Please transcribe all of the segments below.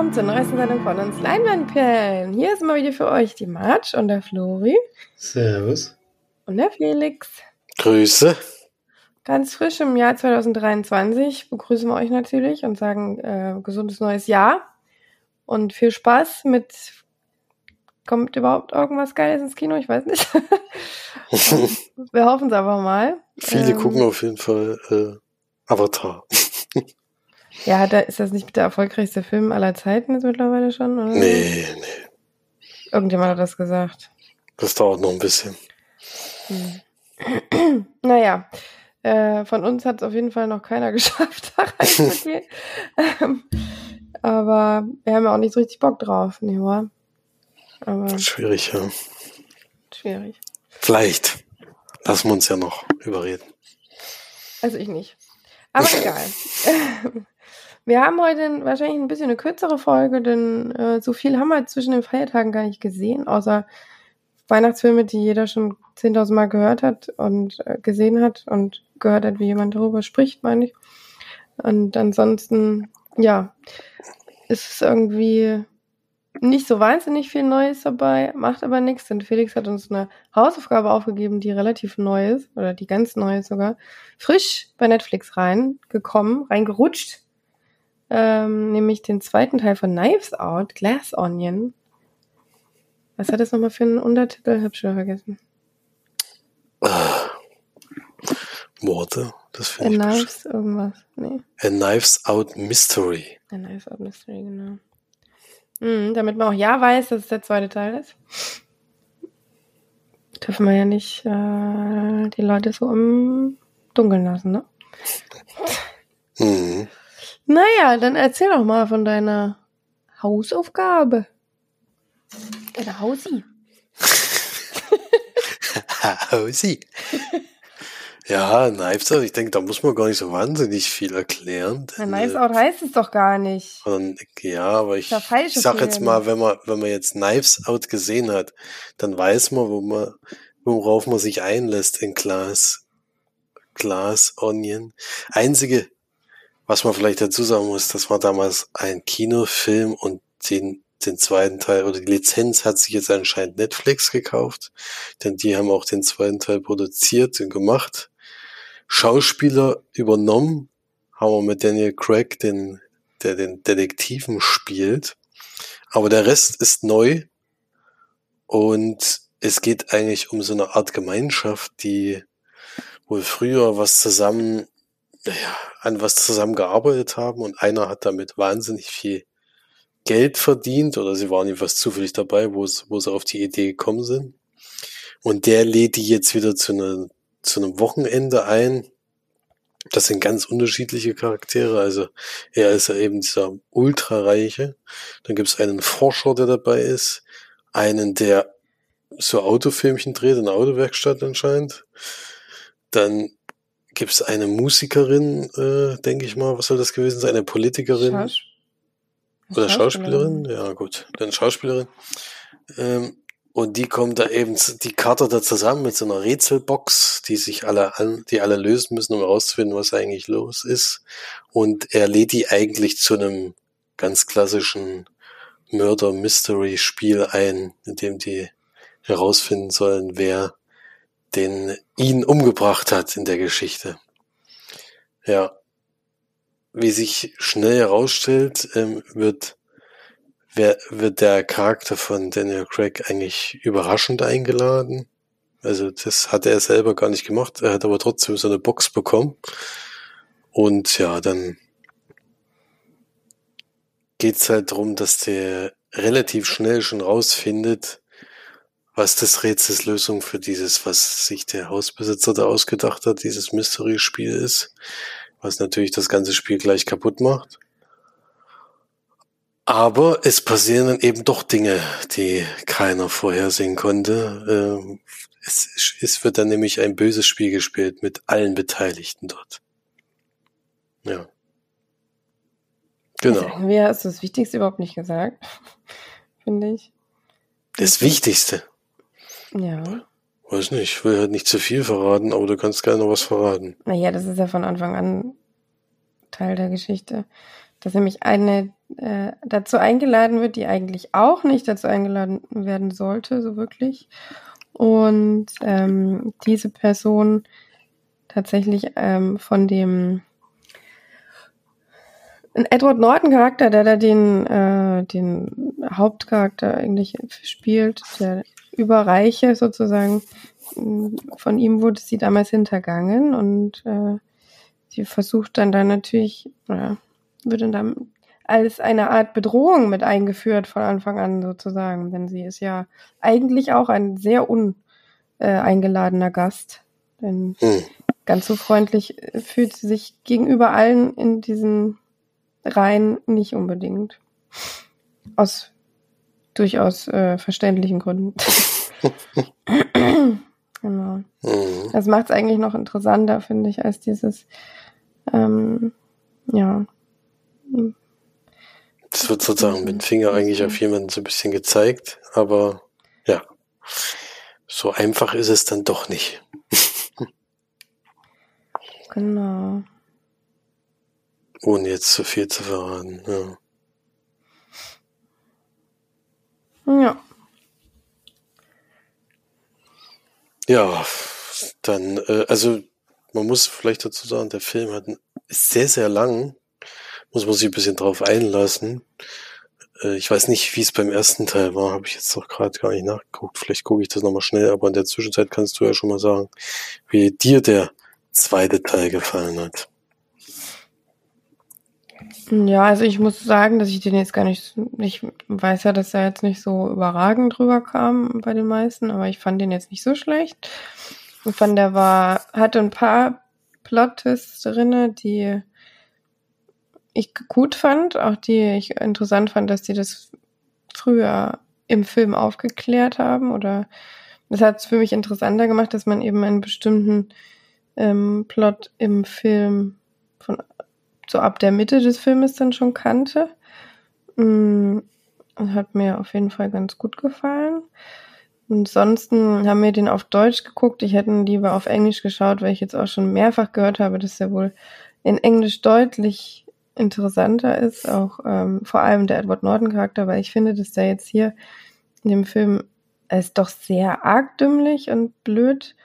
willkommen zur neuesten Sendung von uns Leinwandperlen. Hier ist immer wieder für euch die Marge und der Flori. Servus. Und der Felix. Grüße. Ganz frisch im Jahr 2023 begrüßen wir euch natürlich und sagen äh, gesundes neues Jahr und viel Spaß mit. Kommt überhaupt irgendwas Geiles ins Kino? Ich weiß nicht. wir hoffen es aber mal. Viele ähm, gucken auf jeden Fall äh, Avatar. Ja, da ist das nicht der erfolgreichste Film aller Zeiten jetzt mittlerweile schon, oder? Nee, nee. Irgendjemand hat das gesagt. Das dauert noch ein bisschen. Hm. naja, äh, von uns hat es auf jeden Fall noch keiner geschafft, da reinzugehen. ähm, aber wir haben ja auch nicht so richtig Bock drauf, ne, oder? Aber schwierig, ja. Schwierig. Vielleicht. Lassen wir uns ja noch überreden. Also ich nicht. Aber egal. Wir haben heute wahrscheinlich ein bisschen eine kürzere Folge, denn äh, so viel haben wir zwischen den Feiertagen gar nicht gesehen, außer Weihnachtsfilme, die jeder schon 10.000 Mal gehört hat und äh, gesehen hat und gehört hat, wie jemand darüber spricht, meine ich. Und ansonsten, ja, ist es irgendwie nicht so wahnsinnig viel Neues dabei, macht aber nichts, denn Felix hat uns eine Hausaufgabe aufgegeben, die relativ neu ist, oder die ganz neu ist sogar, frisch bei Netflix reingekommen, reingerutscht ähm, nämlich den zweiten Teil von Knives Out, Glass Onion. Was hat das nochmal für einen Untertitel? Hab schon vergessen. Worte, das finde ich. A Knives irgendwas, nee. A Knives Out Mystery. A Knives Out Mystery, genau. Mhm, damit man auch ja weiß, dass es der zweite Teil ist. Dürfen wir ja nicht äh, die Leute so im Dunkeln lassen, ne? Mhm. Naja, dann erzähl doch mal von deiner Hausaufgabe. Deine Hausi. Hausi. Ja, Knives Out, ich denke, da muss man gar nicht so wahnsinnig viel erklären. Denn, Knives Out heißt es doch gar nicht. Und, ja, aber ich, ich sag jetzt mal, wenn man, wenn man jetzt Knives Out gesehen hat, dann weiß man, wo man, worauf man sich einlässt in Glas, Glas Onion. Einzige was man vielleicht dazu sagen muss, das war damals ein Kinofilm und den, den zweiten Teil oder die Lizenz hat sich jetzt anscheinend Netflix gekauft, denn die haben auch den zweiten Teil produziert und gemacht. Schauspieler übernommen, haben wir mit Daniel Craig, den, der den Detektiven spielt. Aber der Rest ist neu und es geht eigentlich um so eine Art Gemeinschaft, die wohl früher was zusammen naja, an was zusammengearbeitet haben und einer hat damit wahnsinnig viel Geld verdient oder sie waren jedenfalls zufällig dabei, wo, es, wo sie auf die Idee gekommen sind. Und der lädt die jetzt wieder zu, einer, zu einem Wochenende ein. Das sind ganz unterschiedliche Charaktere. Also er ist ja eben dieser Ultrareiche. Dann gibt es einen Forscher, der dabei ist. Einen, der so Autofilmchen dreht in der Autowerkstatt anscheinend. Dann gibt es eine Musikerin, äh, denke ich mal, was soll das gewesen sein? Eine Politikerin? Schaus oder Schauspielerin? Ja, gut, dann Schauspielerin. Ähm, und die kommt da eben, die Karte da zusammen mit so einer Rätselbox, die sich alle an, die alle lösen müssen, um herauszufinden, was eigentlich los ist. Und er lädt die eigentlich zu einem ganz klassischen Murder-Mystery-Spiel ein, in dem die herausfinden sollen, wer den ihn umgebracht hat in der Geschichte. Ja. Wie sich schnell herausstellt, ähm, wird, wird der Charakter von Daniel Craig eigentlich überraschend eingeladen. Also das hat er selber gar nicht gemacht. Er hat aber trotzdem so eine Box bekommen. Und ja, dann geht's halt darum, dass der relativ schnell schon rausfindet, was das Rätselslösung für dieses, was sich der Hausbesitzer da ausgedacht hat, dieses Mystery-Spiel ist, was natürlich das ganze Spiel gleich kaputt macht. Aber es passieren dann eben doch Dinge, die keiner vorhersehen konnte. Ähm, es, es wird dann nämlich ein böses Spiel gespielt mit allen Beteiligten dort. Ja. Genau. Also hast du das Wichtigste überhaupt nicht gesagt, finde ich. Das Wichtigste. Ja. Weiß nicht, ich will halt nicht zu viel verraten, aber du kannst gerne noch was verraten. Naja, das ist ja von Anfang an Teil der Geschichte. dass nämlich eine äh, dazu eingeladen wird, die eigentlich auch nicht dazu eingeladen werden sollte, so wirklich. Und ähm, diese Person tatsächlich ähm, von dem ein Edward Norton Charakter, der da den, äh, den Hauptcharakter eigentlich spielt, der Überreiche sozusagen, von ihm wurde sie damals hintergangen und äh, sie versucht dann da natürlich, ja, wird dann als eine Art Bedrohung mit eingeführt von Anfang an sozusagen, denn sie ist ja eigentlich auch ein sehr uneingeladener äh, Gast, denn hm. ganz so freundlich fühlt sie sich gegenüber allen in diesen Reihen nicht unbedingt. Aus durchaus äh, verständlichen Gründen. genau. Mhm. Das macht es eigentlich noch interessanter, finde ich, als dieses, ähm, ja. Es wird sozusagen mit dem Finger eigentlich auf jemanden so ein bisschen gezeigt, aber ja, so einfach ist es dann doch nicht. genau. Ohne jetzt zu viel zu verraten, ja. Ja. Ja, dann, äh, also man muss vielleicht dazu sagen, der Film hat ist sehr, sehr lang. Muss man sich ein bisschen drauf einlassen. Äh, ich weiß nicht, wie es beim ersten Teil war, habe ich jetzt doch gerade gar nicht nachgeguckt. Vielleicht gucke ich das nochmal schnell, aber in der Zwischenzeit kannst du ja schon mal sagen, wie dir der zweite Teil gefallen hat. Ja, also ich muss sagen, dass ich den jetzt gar nicht, ich weiß ja, dass er jetzt nicht so überragend drüber kam bei den meisten, aber ich fand den jetzt nicht so schlecht. Ich fand, der war, hatte ein paar Plot-Twists drinne, die ich gut fand, auch die ich interessant fand, dass die das früher im Film aufgeklärt haben oder das hat es für mich interessanter gemacht, dass man eben einen bestimmten ähm, Plot im Film von so ab der Mitte des Filmes dann schon kannte. Mm, hat mir auf jeden Fall ganz gut gefallen. Ansonsten haben wir den auf Deutsch geguckt. Ich hätte ihn lieber auf Englisch geschaut, weil ich jetzt auch schon mehrfach gehört habe, dass er wohl in Englisch deutlich interessanter ist, auch ähm, vor allem der Edward Norton Charakter, weil ich finde, dass der jetzt hier in dem Film es doch sehr arg dümmlich und blöd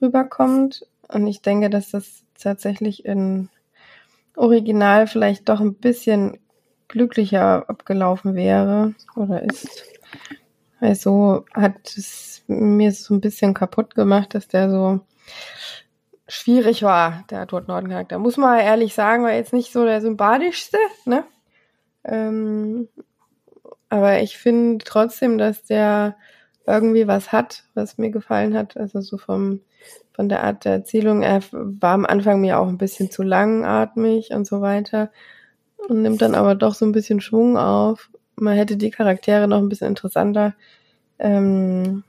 rüberkommt. Und ich denke, dass das tatsächlich in Original vielleicht doch ein bisschen glücklicher abgelaufen wäre oder ist. Also hat es mir so ein bisschen kaputt gemacht, dass der so schwierig war, der Edward Norton Charakter. Muss man ehrlich sagen, war jetzt nicht so der sympathischste, ne? Ähm, aber ich finde trotzdem, dass der irgendwie was hat, was mir gefallen hat. Also so vom von der Art der Erzählung. Er war am Anfang mir auch ein bisschen zu langatmig und so weiter und nimmt dann aber doch so ein bisschen Schwung auf. Man hätte die Charaktere noch ein bisschen interessanter, ähm,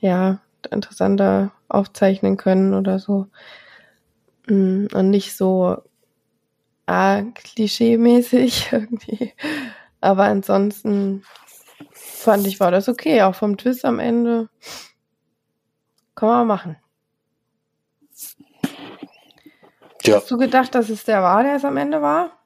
ja, interessanter aufzeichnen können oder so. Mm, und nicht so ah, klischee-mäßig irgendwie. Aber ansonsten fand ich, war das okay. Auch vom Twist am Ende. Kann man machen. Ja. Hast du gedacht, dass es der war, der es am Ende war?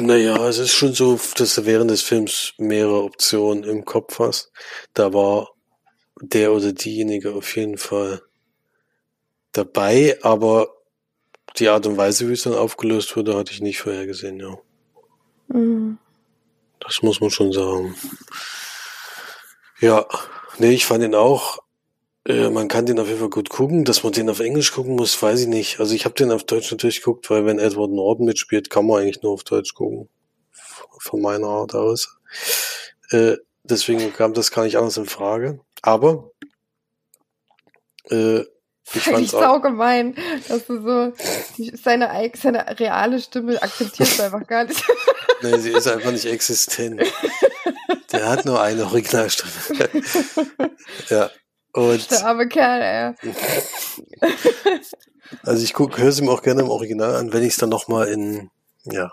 Naja, es ist schon so, dass du während des Films mehrere Optionen im Kopf hast. Da war der oder diejenige auf jeden Fall dabei, aber die Art und Weise, wie es dann aufgelöst wurde, hatte ich nicht vorhergesehen, ja. Mhm. Das muss man schon sagen. Ja, nee, ich fand ihn auch äh, man kann den auf jeden Fall gut gucken. Dass man den auf Englisch gucken muss, weiß ich nicht. Also ich habe den auf Deutsch natürlich geguckt, weil wenn Edward Norton mitspielt, kann man eigentlich nur auf Deutsch gucken. Von meiner Art aus. Äh, deswegen kam das gar nicht anders in Frage. Aber äh, ich fand sau gemein, dass du so seine, seine reale Stimme akzeptierst einfach gar nicht. nee, sie ist einfach nicht existent. Der hat nur eine Originalstimme. ja. Und der arme Kerl, ey. also ich höre es ihm auch gerne im Original an, wenn ich es dann nochmal in, ja,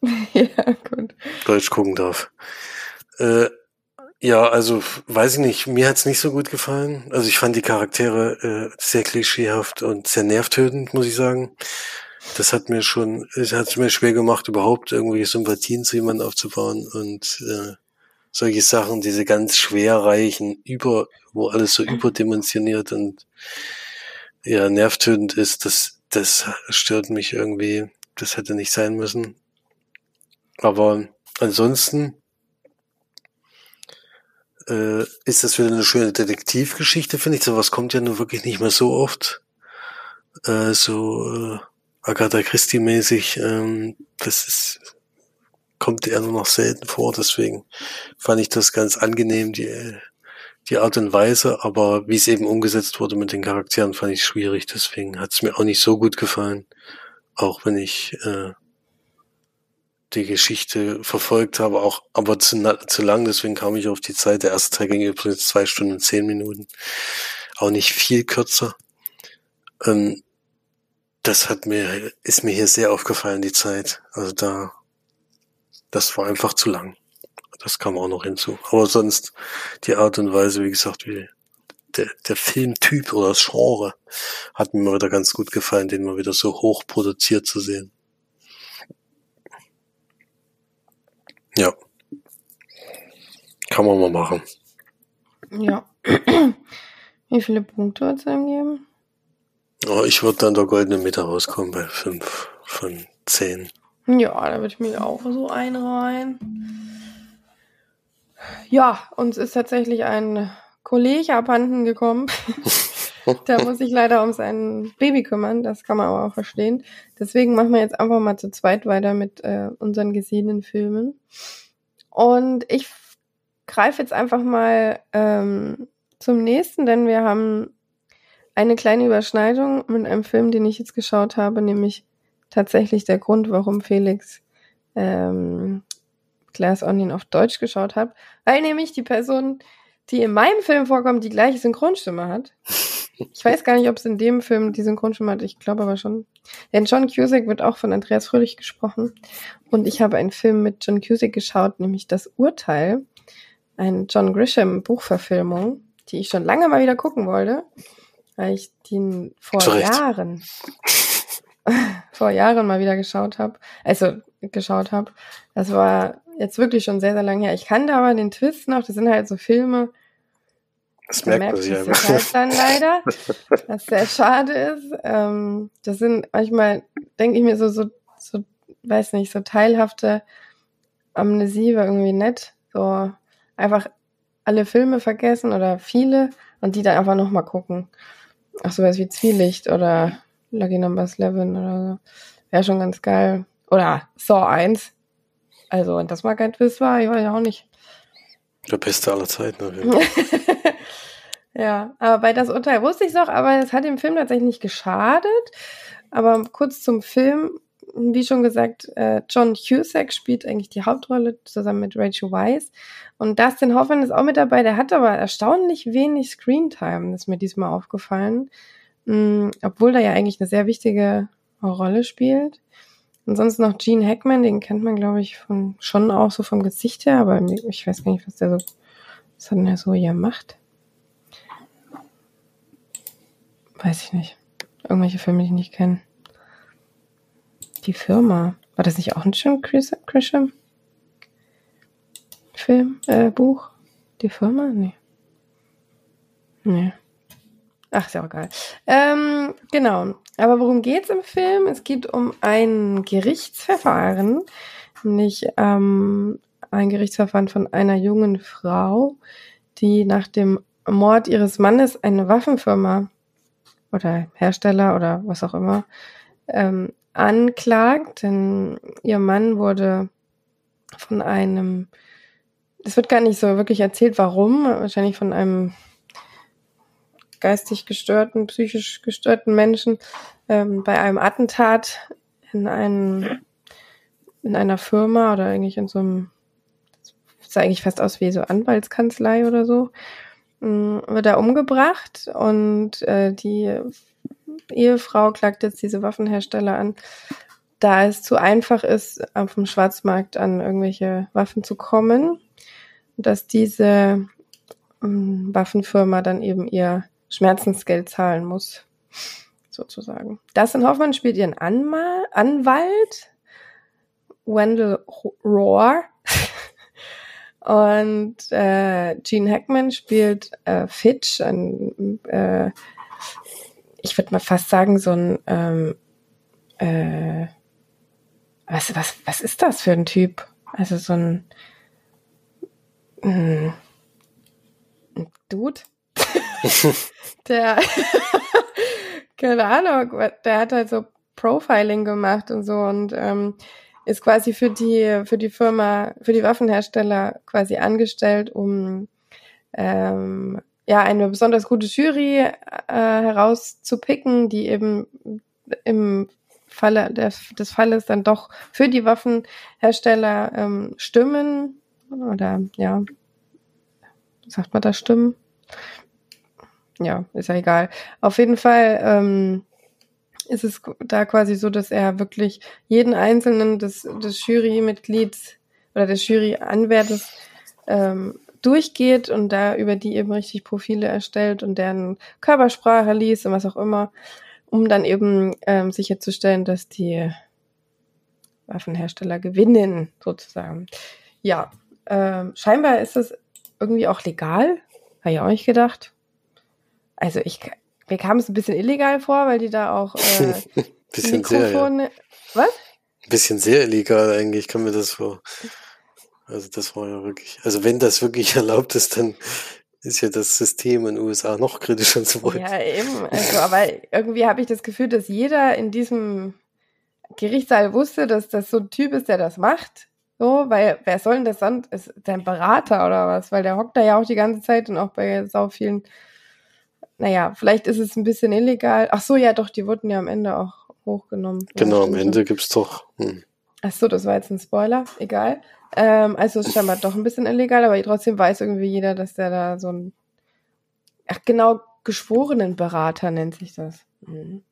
ja, gut. Deutsch gucken darf. Äh, ja, also weiß ich nicht, mir hat's nicht so gut gefallen. Also ich fand die Charaktere äh, sehr klischeehaft und sehr nervtötend, muss ich sagen. das hat mir schon, es hat mir schwer gemacht, überhaupt irgendwelche Sympathien zu jemandem aufzubauen und äh, solche Sachen, diese ganz schwerreichen, über, wo alles so überdimensioniert und ja, nervtötend ist, das, das stört mich irgendwie. Das hätte nicht sein müssen. Aber ansonsten äh, ist das wieder eine schöne Detektivgeschichte, finde ich. Sowas kommt ja nun wirklich nicht mehr so oft. Äh, so äh, Agatha Christie-mäßig. Ähm, das ist, kommt eher nur noch selten vor. Deswegen fand ich das ganz angenehm, die, die Art und Weise. Aber wie es eben umgesetzt wurde mit den Charakteren, fand ich schwierig. Deswegen hat es mir auch nicht so gut gefallen. Auch wenn ich äh, die Geschichte verfolgt habe, auch aber zu, zu lang, deswegen kam ich auf die Zeit. Der erste Teil ging übrigens zwei Stunden und zehn Minuten. Auch nicht viel kürzer. Ähm, das hat mir, ist mir hier sehr aufgefallen, die Zeit. Also da, das war einfach zu lang. Das kam auch noch hinzu. Aber sonst die Art und Weise, wie gesagt, wie der, der Filmtyp oder das Genre hat mir mal wieder ganz gut gefallen, den mal wieder so hoch produziert zu sehen. Ja. Kann man mal machen. Ja. Wie viele Punkte wird es einem geben? Oh, ich würde dann der goldene Mitte rauskommen bei 5 von 10. Ja, da würde ich mich auch so einreihen. Ja, uns ist tatsächlich ein Kollege abhanden gekommen. Der muss sich leider um sein Baby kümmern, das kann man aber auch verstehen. Deswegen machen wir jetzt einfach mal zu zweit weiter mit äh, unseren gesehenen Filmen. Und ich greife jetzt einfach mal ähm, zum nächsten, denn wir haben eine kleine Überschneidung mit einem Film, den ich jetzt geschaut habe, nämlich tatsächlich der Grund, warum Felix ähm, Glass Onion auf Deutsch geschaut hat, weil nämlich die Person, die in meinem Film vorkommt, die gleiche Synchronstimme hat. Ich weiß gar nicht, ob es in dem Film die Synchronstimme hat. Ich glaube aber schon. Denn John Cusack wird auch von Andreas Fröhlich gesprochen. Und ich habe einen Film mit John Cusack geschaut, nämlich Das Urteil. Ein John Grisham Buchverfilmung, die ich schon lange mal wieder gucken wollte, weil ich den vor Zurecht. Jahren, vor Jahren mal wieder geschaut habe. Also geschaut habe. Das war jetzt wirklich schon sehr, sehr lange her. Ich kannte aber den Twist noch. Das sind halt so Filme, das merkt man sich einfach. Halt dann leider, was sehr schade ist. Ähm, das sind manchmal, denke ich mir so, so, so, weiß nicht, so teilhafte Amnesie war irgendwie nett. So einfach alle Filme vergessen oder viele und die dann einfach nochmal gucken. Ach, sowas wie Zwielicht oder Lucky Numbers 11 oder so. Wäre schon ganz geil. Oder Saw 1. Also, wenn das mal kein Twist war, ich weiß ja auch nicht. Der beste aller Zeiten. Ja, aber bei das Urteil wusste ich es auch, aber es hat dem Film tatsächlich nicht geschadet. Aber kurz zum Film, wie schon gesagt, äh, John Cusack spielt eigentlich die Hauptrolle zusammen mit Rachel Weisz. Und Dustin Hoffman ist auch mit dabei, der hat aber erstaunlich wenig Screentime, das ist mir diesmal aufgefallen. Mhm, obwohl er ja eigentlich eine sehr wichtige Rolle spielt. Ansonsten noch Gene Hackman, den kennt man, glaube ich, von, schon auch so vom Gesicht her, aber ich weiß gar nicht, was der so, was hat denn er so hier macht. Weiß ich nicht. Irgendwelche Filme, die ich nicht kenne. Die Firma. War das nicht auch ein Jim Grisham? Film, äh, Buch? Die Firma? Nee. Nee. Ach, ist ja auch egal. Ähm, genau. Aber worum geht's im Film? Es geht um ein Gerichtsverfahren, nämlich ähm, ein Gerichtsverfahren von einer jungen Frau, die nach dem Mord ihres Mannes eine Waffenfirma oder Hersteller oder was auch immer ähm, anklagt, denn ihr Mann wurde von einem, es wird gar nicht so wirklich erzählt, warum, wahrscheinlich von einem geistig gestörten, psychisch gestörten Menschen ähm, bei einem Attentat in einem in einer Firma oder eigentlich in so einem sah eigentlich fast aus wie so Anwaltskanzlei oder so wird er umgebracht und äh, die Ehefrau klagt jetzt diese Waffenhersteller an, da es zu einfach ist, dem Schwarzmarkt an irgendwelche Waffen zu kommen, dass diese ähm, Waffenfirma dann eben ihr Schmerzensgeld zahlen muss. sozusagen. Dustin Hoffman spielt ihren Anmal Anwalt, Wendell Roar. Und äh, Gene Hackman spielt äh, Fitch, ein, äh, ich würde mal fast sagen, so ein ähm, äh, was, was, was ist das für ein Typ? Also so ein, ein, ein Dude, der, keine Ahnung, der hat halt so Profiling gemacht und so und ähm, ist quasi für die, für die Firma, für die Waffenhersteller quasi angestellt, um ähm, ja eine besonders gute Jury äh, herauszupicken, die eben im Falle des, des Falles dann doch für die Waffenhersteller ähm, stimmen oder ja, sagt man da stimmen? Ja, ist ja egal. Auf jeden Fall ähm, ist es da quasi so, dass er wirklich jeden einzelnen des, des Jurymitglieds oder des Juryanwärters ähm, durchgeht und da über die eben richtig Profile erstellt und deren Körpersprache liest und was auch immer, um dann eben ähm, sicherzustellen, dass die Waffenhersteller gewinnen, sozusagen. Ja, ähm, scheinbar ist das irgendwie auch legal. Habe ich auch nicht gedacht. Also ich mir kam es ein bisschen illegal vor, weil die da auch äh, bisschen Mikrofone. Sehr, ja. Was? Ein bisschen sehr illegal eigentlich, kann mir das vor. Also das war ja wirklich, also wenn das wirklich erlaubt ist, dann ist ja das System in den USA noch kritischer zu wollen. Ja, eben. Also, aber irgendwie habe ich das Gefühl, dass jeder in diesem Gerichtssaal wusste, dass das so ein Typ ist, der das macht. So, weil wer soll denn das sonst? Ist dein Berater oder was? Weil der hockt da ja auch die ganze Zeit und auch bei sau vielen naja, vielleicht ist es ein bisschen illegal. Ach so, ja, doch, die wurden ja am Ende auch hochgenommen. Genau, am Ende gibt's doch. Hm. Ach so, das war jetzt ein Spoiler. Egal. Ähm, also ist scheinbar doch ein bisschen illegal, aber trotzdem weiß irgendwie jeder, dass der da so ein, ach genau, Geschworenenberater nennt sich das. Mhm.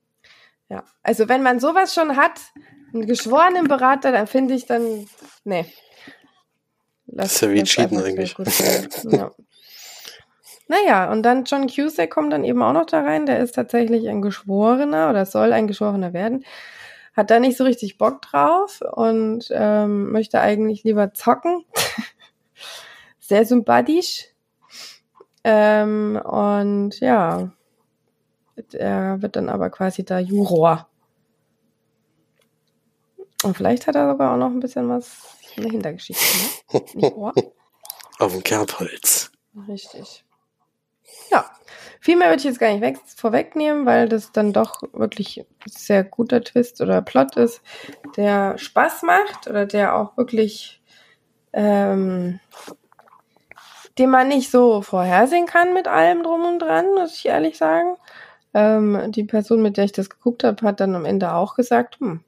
Ja, also wenn man sowas schon hat, einen geschworenen Berater, dann finde ich dann, nee. Lass, das ist ja wie Cheaten eigentlich. Ja. Naja, und dann John Cusack kommt dann eben auch noch da rein. Der ist tatsächlich ein Geschworener oder soll ein Geschworener werden. Hat da nicht so richtig Bock drauf und ähm, möchte eigentlich lieber zocken. Sehr sympathisch. Ähm, und ja, er wird dann aber quasi da Juror. Und vielleicht hat er sogar auch noch ein bisschen was in der Hintergeschichte. Ne? Auf dem Kerbholz. Richtig. Ja, viel mehr würde ich jetzt gar nicht weg, vorwegnehmen, weil das dann doch wirklich sehr guter Twist oder Plot ist, der Spaß macht oder der auch wirklich, ähm, den man nicht so vorhersehen kann mit allem drum und dran, muss ich ehrlich sagen. Ähm, die Person, mit der ich das geguckt habe, hat dann am Ende auch gesagt, hm,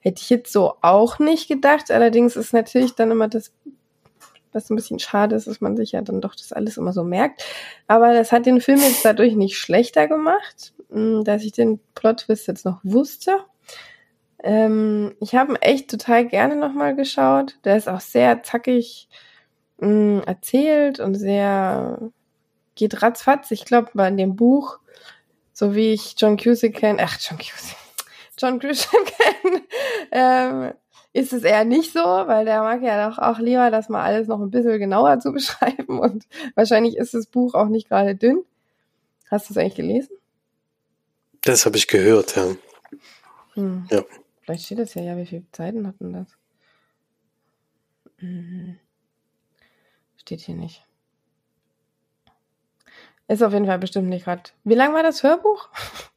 hätte ich jetzt so auch nicht gedacht. Allerdings ist natürlich dann immer das was ein bisschen schade ist, dass man sich ja dann doch das alles immer so merkt. Aber das hat den Film jetzt dadurch nicht schlechter gemacht, hm, dass ich den Plot-Twist jetzt noch wusste. Ähm, ich habe ihn echt total gerne nochmal geschaut. Der ist auch sehr zackig mh, hm, erzählt und sehr geht ratzfatz. Ich glaube, bei dem Buch, so wie ich John Cusack kenne, ach, John Cusack, John Grisham kenne, ähm, ist es eher nicht so, weil der mag ja doch auch lieber, das mal alles noch ein bisschen genauer zu beschreiben und wahrscheinlich ist das Buch auch nicht gerade dünn. Hast du es eigentlich gelesen? Das habe ich gehört, ja. Hm. ja. Vielleicht steht das ja, ja, wie viele Zeiten hatten das? Hm. Steht hier nicht. Ist auf jeden Fall bestimmt nicht gerade. Wie lang war das Hörbuch?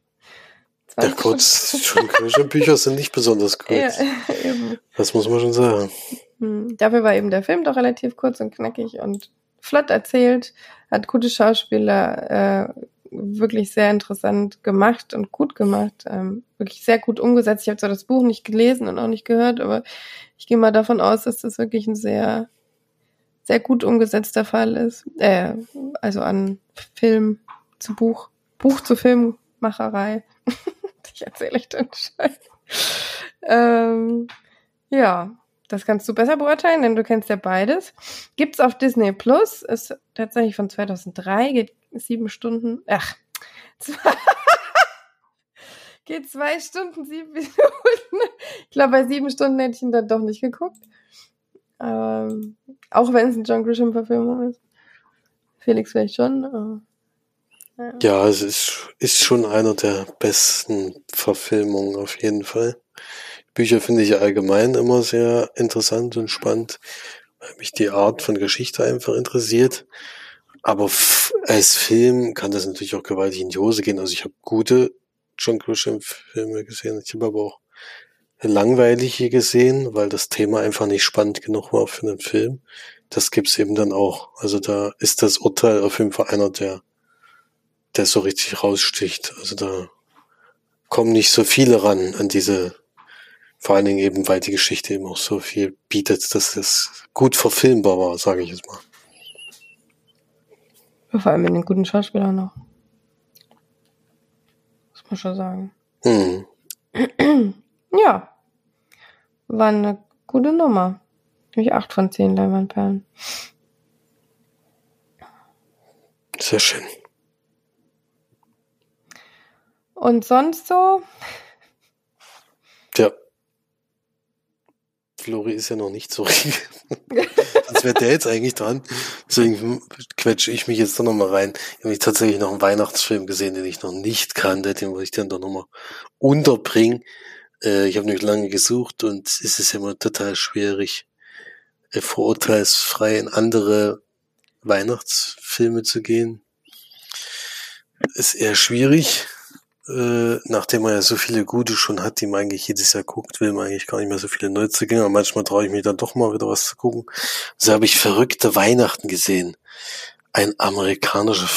Ja, kurz, schon, Bücher sind nicht besonders kurz. Ja, das muss man schon sagen. Hm, dafür war eben der Film doch relativ kurz und knackig und flott erzählt, hat gute Schauspieler, äh, wirklich sehr interessant gemacht und gut gemacht, ähm, wirklich sehr gut umgesetzt. Ich habe zwar das Buch nicht gelesen und auch nicht gehört, aber ich gehe mal davon aus, dass das wirklich ein sehr, sehr gut umgesetzter Fall ist. Äh, also an Film zu Buch, Buch zu Filmmacherei. ich erzähle ich den Scheiß. Ähm, ja, das kannst du besser beurteilen, denn du kennst ja beides. Gibt's auf Disney Plus, ist tatsächlich von 2003, geht sieben Stunden, ach, Geht zwei Stunden, sieben Minuten. Ich glaube, bei sieben Stunden hätte ich ihn dann doch nicht geguckt. Ähm, auch wenn es ein John Grisham-Verfilmung ist. Felix vielleicht schon. Ja. es ist, ist schon einer der besten Verfilmungen auf jeden Fall. Bücher finde ich allgemein immer sehr interessant und spannend, weil mich die Art von Geschichte einfach interessiert. Aber als Film kann das natürlich auch gewaltig in die Hose gehen. Also ich habe gute John Grisham-Filme gesehen. Ich habe aber auch langweilige gesehen, weil das Thema einfach nicht spannend genug war für einen Film. Das gibt's eben dann auch. Also da ist das Urteil auf jeden Fall einer, der, der so richtig raussticht. Also da kommen nicht so viele ran an diese, vor allen Dingen eben, weil die Geschichte eben auch so viel bietet, dass es gut verfilmbar war, sage ich jetzt mal. Vor allem mit den guten Schauspielern noch. Muss man schon sagen. Hm. Ja. War eine gute Nummer. Nämlich 8 von 10 Leinwandperlen. Sehr schön. Und sonst so? Tja. Flori ist ja noch nicht so richtig. Sonst wäre der jetzt eigentlich dran. Deswegen quetsche ich mich jetzt doch nochmal rein. Ich habe tatsächlich noch einen Weihnachtsfilm gesehen, den ich noch nicht kannte. Den wollte ich dann doch nochmal unterbringen. Äh, ich habe nicht lange gesucht und es ist immer total schwierig, äh, vorurteilsfrei in andere Weihnachtsfilme zu gehen. Ist eher schwierig. Äh, nachdem man ja so viele gute schon hat, die man eigentlich jedes Jahr guckt, will man eigentlich gar nicht mehr so viele Neuzugänge. Aber manchmal traue ich mich dann doch mal wieder was zu gucken. So habe ich verrückte Weihnachten gesehen. Ein amerikanischer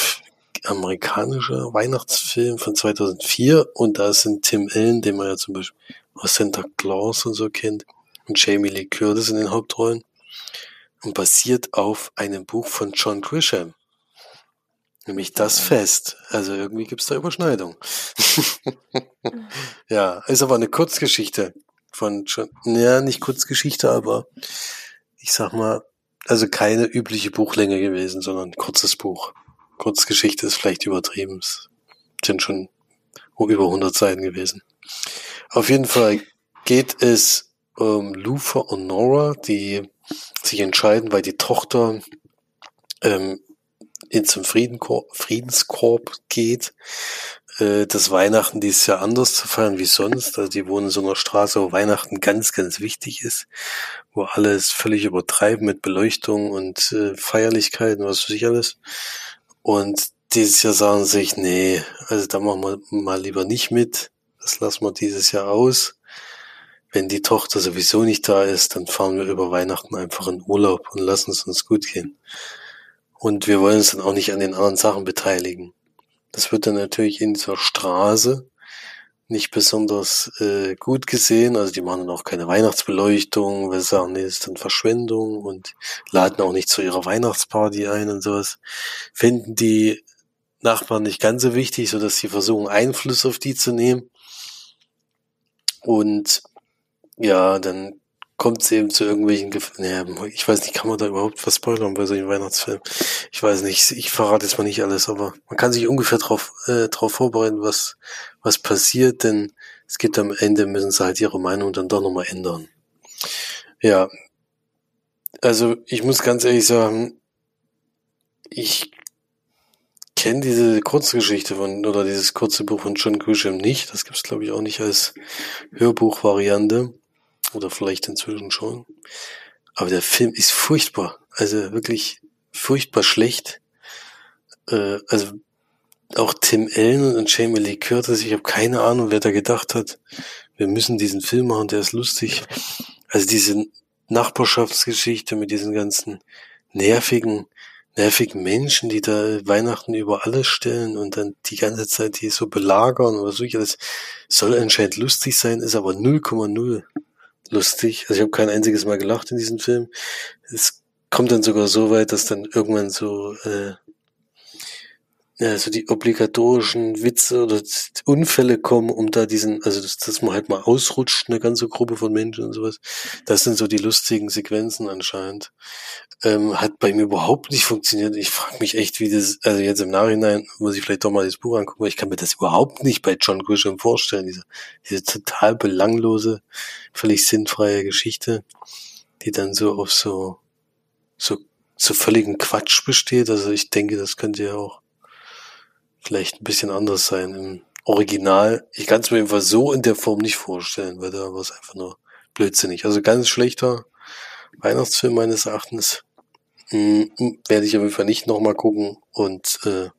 amerikanischer Weihnachtsfilm von 2004 und da sind Tim Allen, den man ja zum Beispiel aus Santa Claus und so kennt, und Jamie Lee Curtis in den Hauptrollen und basiert auf einem Buch von John Grisham. Nämlich das Fest. Also irgendwie gibt's da Überschneidung. ja, ist aber eine Kurzgeschichte von John, ja, nicht Kurzgeschichte, aber ich sag mal, also keine übliche Buchlänge gewesen, sondern kurzes Buch. Kurzgeschichte ist vielleicht übertrieben. Es sind schon über 100 Seiten gewesen. Auf jeden Fall geht es um Luther und Nora, die sich entscheiden, weil die Tochter ähm, in zum Friedenskorb geht, äh, das Weihnachten dieses Jahr anders zu feiern wie sonst. Also die wohnen in so einer Straße, wo Weihnachten ganz, ganz wichtig ist, wo alles völlig übertreiben mit Beleuchtung und äh, Feierlichkeiten, was weiß ich alles. Und dieses Jahr sagen sie sich, nee, also da machen wir mal lieber nicht mit. Das lassen wir dieses Jahr aus. Wenn die Tochter sowieso nicht da ist, dann fahren wir über Weihnachten einfach in Urlaub und lassen es uns gut gehen. Und wir wollen uns dann auch nicht an den anderen Sachen beteiligen. Das wird dann natürlich in dieser Straße nicht besonders äh, gut gesehen. Also die machen dann auch keine Weihnachtsbeleuchtung, weil sie sagen, nee, ist dann Verschwendung und laden auch nicht zu ihrer Weihnachtsparty ein und sowas. Finden die Nachbarn nicht ganz so wichtig, so dass sie versuchen, Einfluss auf die zu nehmen. Und ja, dann kommt es eben zu irgendwelchen, Gef naja, ich weiß nicht, kann man da überhaupt was spoilern bei solchen Weihnachtsfilmen? Ich weiß nicht, ich verrate jetzt mal nicht alles, aber man kann sich ungefähr drauf, äh, drauf vorbereiten, was, was passiert, denn es gibt am Ende, müssen sie halt ihre Meinung dann doch nochmal ändern. Ja, also ich muss ganz ehrlich sagen, ich kenne diese Kurzgeschichte von, oder dieses kurze Buch von John Grisham nicht. Das gibt's glaube ich, auch nicht als Hörbuchvariante. Oder vielleicht inzwischen schon. Aber der Film ist furchtbar. Also wirklich furchtbar schlecht. Äh, also auch Tim Allen und Jamie Lee Curtis, ich habe keine Ahnung, wer da gedacht hat, wir müssen diesen Film machen, der ist lustig. Also diese Nachbarschaftsgeschichte mit diesen ganzen nervigen, nervigen Menschen, die da Weihnachten über alles stellen und dann die ganze Zeit die so belagern oder so, das soll anscheinend lustig sein, ist aber 0,0 lustig. Also ich habe kein einziges Mal gelacht in diesem Film. Es kommt dann sogar so weit, dass dann irgendwann so äh, ja, so die obligatorischen Witze oder Unfälle kommen, um da diesen, also dass, dass man halt mal ausrutscht, eine ganze Gruppe von Menschen und sowas. Das sind so die lustigen Sequenzen anscheinend. Ähm, hat bei mir überhaupt nicht funktioniert. Ich frage mich echt, wie das, also jetzt im Nachhinein muss ich vielleicht doch mal das Buch angucken, weil ich kann mir das überhaupt nicht bei John Grisham vorstellen. Diese, diese total belanglose, völlig sinnfreie Geschichte, die dann so auf so, so, so völligen Quatsch besteht. Also ich denke, das könnte ja auch vielleicht ein bisschen anders sein im Original. Ich kann es mir jedenfalls so in der Form nicht vorstellen, weil da war es einfach nur blödsinnig. Also ganz schlechter Weihnachtsfilm meines Erachtens. Hm, werde ich auf jeden Fall nicht nochmal gucken und äh,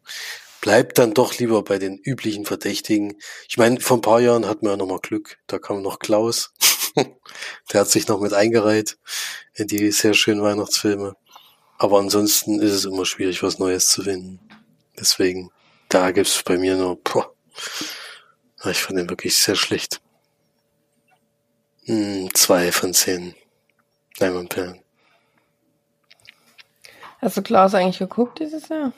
bleibt dann doch lieber bei den üblichen Verdächtigen. Ich meine, vor ein paar Jahren hatten wir ja nochmal Glück. Da kam noch Klaus. Der hat sich noch mit eingereiht in die sehr schönen Weihnachtsfilme. Aber ansonsten ist es immer schwierig, was Neues zu finden. Deswegen da gibt's bei mir nur, boah, ich fand den wirklich sehr schlecht. Hm, zwei von zehn Leinwandperlen. Hast du Klaus eigentlich geguckt dieses Jahr?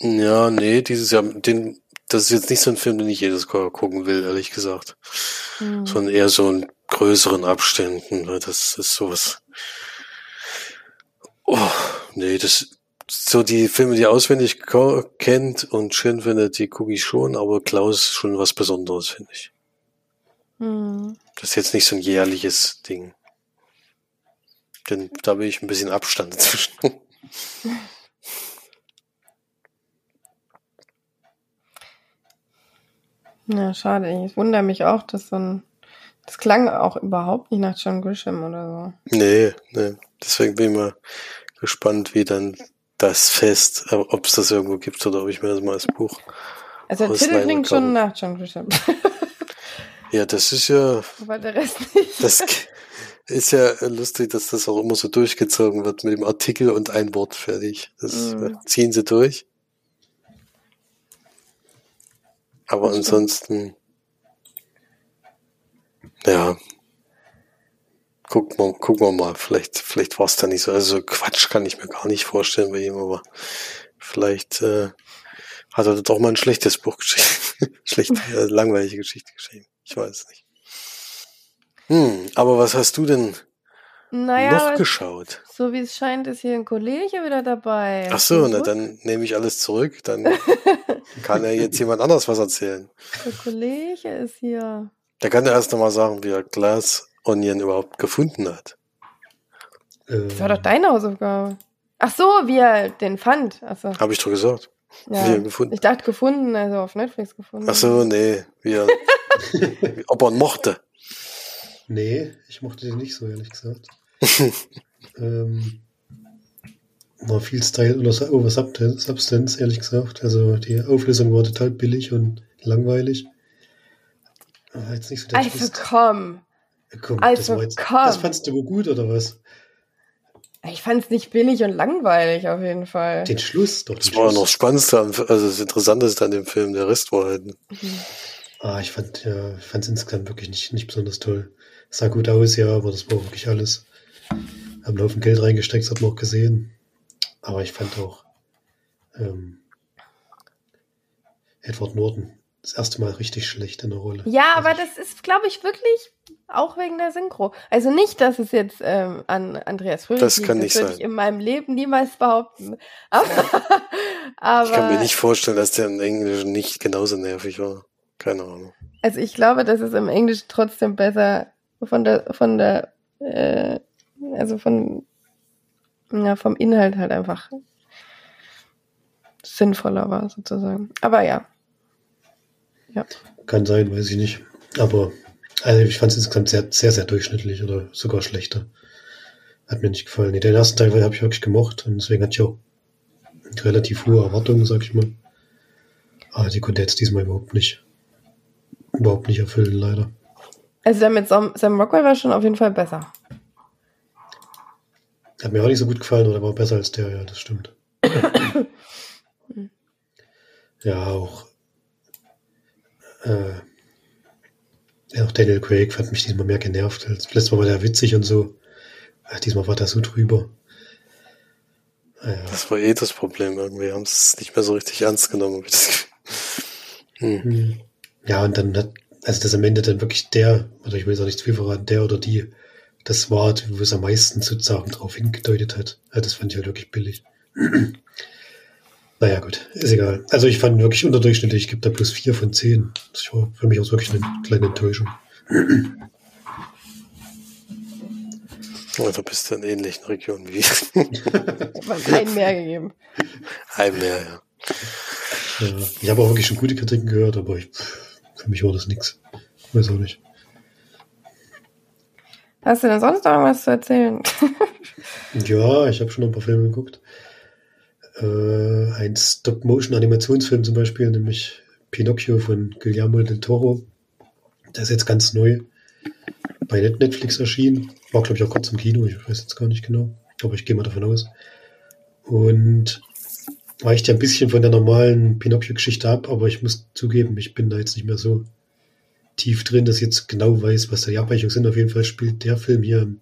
Ja, nee, dieses Jahr, den, das ist jetzt nicht so ein Film, den ich jedes Jahr gucken will, ehrlich gesagt. Hm. Sondern eher so in größeren Abständen, weil das ist sowas. Oh, nee, das, so die Filme, die auswendig kennt und schön findet, die gucke ich schon, aber Klaus ist schon was Besonderes, finde ich. Hm. Das ist jetzt nicht so ein jährliches Ding. Denn da will ich ein bisschen Abstand dazwischen. Ja, schade. Ich wundere mich auch, dass so ein. Das klang auch überhaupt nicht nach John Grisham oder so. Nee, nee. Deswegen bin ich mal gespannt, wie dann das fest, ob es das irgendwo gibt oder ob ich mir das mal als Buch. Also der Titel klingt schon nach John Grisham. ja, das ist ja. Aber der Rest nicht. Das ist ja lustig, dass das auch immer so durchgezogen wird mit dem Artikel und ein Wort fertig. Das mm. ziehen sie durch. Aber das ansonsten, ja, gucken wir, gucken wir mal. Vielleicht, vielleicht war es da nicht so. Also Quatsch kann ich mir gar nicht vorstellen bei ihm, aber vielleicht äh, hat er doch mal ein schlechtes Buch geschrieben. Schlechte, äh, langweilige Geschichte geschrieben. Ich weiß nicht. Hm, aber was hast du denn naja, noch geschaut? So wie es scheint, ist hier ein Kollege wieder dabei. Ach so, na, dann nehme ich alles zurück. Dann kann er jetzt jemand anders was erzählen. Der Kollege ist hier. Der kann ja erst nochmal sagen, wie er Glas Onion überhaupt gefunden hat. Das war doch deine Hausaufgabe. Ach so, wie er den fand. So. Habe ich doch gesagt. Ja. Wie er gefunden. Ich dachte gefunden, also auf Netflix gefunden. Ach so, nee. Wie er, ob er ihn mochte. Nee, ich mochte den nicht so, ehrlich gesagt. ähm, war viel Style oder over Substance, ehrlich gesagt. Also die Auflösung war total billig und langweilig. War jetzt nicht so der also Twist. komm. Komm, also, das, jetzt, komm. das fandst du wohl gut, oder was? Ich fand es nicht billig und langweilig auf jeden Fall. Den Schluss doch. Den das war noch spannendste, also das Interessanteste an dem Film, der Rest war halt. Mhm. Ah, ich fand ja, ich fand es insgesamt wirklich nicht, nicht besonders toll. Es sah gut aus, ja, aber das war wirklich alles. Haben einen Haufen Geld reingesteckt, das hat man auch gesehen. Aber ich fand auch ähm, Edward Norton das erste Mal richtig schlecht in der Rolle. Ja, also aber das ist, glaube ich, wirklich auch wegen der Synchro. Also nicht, dass es jetzt ähm, an Andreas Fröhlich das kann liegt, das würde ich in meinem Leben niemals behaupten. Aber, aber, ich kann mir nicht vorstellen, dass der im Englischen nicht genauso nervig war. Keine Ahnung. Also ich glaube, dass es im Englischen trotzdem besser von der, von der, äh, also von, ja, vom Inhalt halt einfach sinnvoller war, sozusagen. Aber ja. Ja. Kann sein, weiß ich nicht. Aber also ich fand es insgesamt sehr, sehr, sehr durchschnittlich oder sogar schlechter. Hat mir nicht gefallen. Den ersten Teil habe ich wirklich gemocht und deswegen hatte ich auch relativ hohe Erwartungen, sag ich mal. Aber die konnte jetzt diesmal überhaupt nicht, überhaupt nicht erfüllen, leider. Also der mit Sam, Sam Rockwell war schon auf jeden Fall besser. Hat mir auch nicht so gut gefallen, oder war besser als der, ja, das stimmt. ja, auch äh, ja, auch Daniel Craig hat mich diesmal mehr genervt. Als letztes Mal war der witzig und so. Ach, diesmal war der so drüber. Ja. Das war eh das Problem irgendwie. Haben es nicht mehr so richtig ernst genommen. Hm. hm. Ja, und dann hat, also das am Ende dann wirklich der, oder ich will jetzt auch nicht zu viel verraten, der oder die, das war, wo es am meisten sozusagen drauf hingedeutet hat. Ja, das fand ich halt wirklich billig. naja, gut, ist egal. Also ich fand wirklich unterdurchschnittlich, ich gebe da plus vier von zehn. Das war für mich auch wirklich eine kleine Enttäuschung. Oder also bist du in ähnlichen Regionen wie ich. ein mehr gegeben. Ein mehr, ja. ja. Ich habe auch wirklich schon gute Kritiken gehört, aber ich, für mich war das nichts. Weiß auch nicht. Hast du denn sonst noch irgendwas zu erzählen? ja, ich habe schon ein paar Filme geguckt. Äh, ein Stop-Motion-Animationsfilm zum Beispiel, nämlich Pinocchio von Guillermo del Toro. Der ist jetzt ganz neu bei Netflix erschienen. War, glaube ich, auch kurz im Kino, ich weiß jetzt gar nicht genau, aber ich gehe mal davon aus. Und weicht ja ein bisschen von der normalen Pinocchio-Geschichte ab, aber ich muss zugeben, ich bin da jetzt nicht mehr so tief drin, dass ich jetzt genau weiß, was da die Abweichungen sind. Auf jeden Fall spielt der Film hier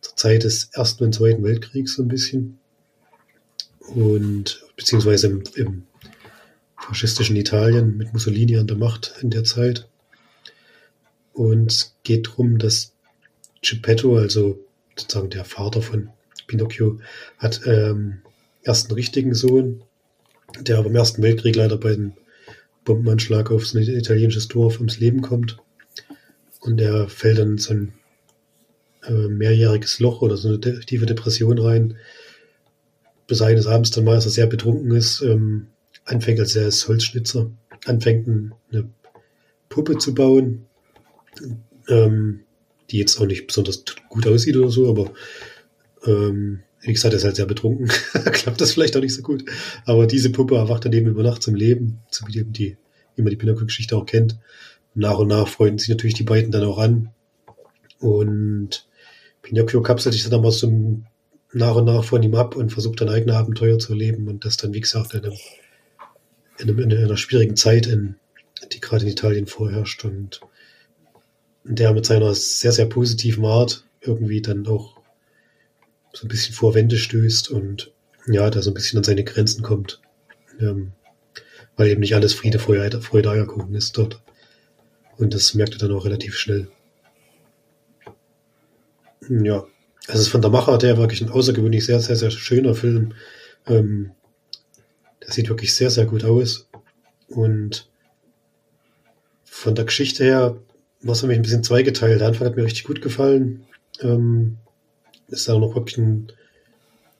zur Zeit des Ersten und Zweiten Weltkriegs so ein bisschen. Und beziehungsweise im, im faschistischen Italien mit Mussolini an der Macht in der Zeit. Und es geht darum, dass Geppetto, also sozusagen der Vater von Pinocchio, hat ähm, erst einen richtigen Sohn, der aber im Ersten Weltkrieg leider bei dem Bombenanschlag auf ein italienisches Dorf ums Leben kommt. Und er fällt dann in so ein äh, mehrjähriges Loch oder so eine de tiefe Depression rein, bis eines Abends dann mal, als er sehr betrunken ist, ähm, anfängt, als er ist Holzschnitzer, anfängt eine Puppe zu bauen, ähm, die jetzt auch nicht besonders gut aussieht oder so, aber ähm, wie gesagt, er ist halt sehr betrunken. Klappt das vielleicht auch nicht so gut. Aber diese Puppe erwacht dann eben über Nacht zum Leben, so wie, die, wie man die Pinocchio-Geschichte auch kennt. Nach und nach freuen sich natürlich die beiden dann auch an. Und Pinocchio kapselt sich dann aber so nach und nach von ihm ab und versucht dann eigene Abenteuer zu erleben und das dann, wie gesagt, in, einem, in, einem, in einer schwierigen Zeit, in, die gerade in Italien vorherrscht und der mit seiner sehr, sehr positiven Art irgendwie dann auch so ein bisschen vor Wände stößt und ja, da so ein bisschen an seine Grenzen kommt. Ähm, weil eben nicht alles Friede, Freude, Freude Eierkuchen ist dort. Und das merkt er dann auch relativ schnell. Ja, es ist von der Macher der wirklich ein außergewöhnlich sehr, sehr, sehr schöner Film. Ähm, der sieht wirklich sehr, sehr gut aus. Und von der Geschichte her war es mich ein bisschen zweigeteilt. Der Anfang hat mir richtig gut gefallen. Ähm, ist auch noch wirklich ein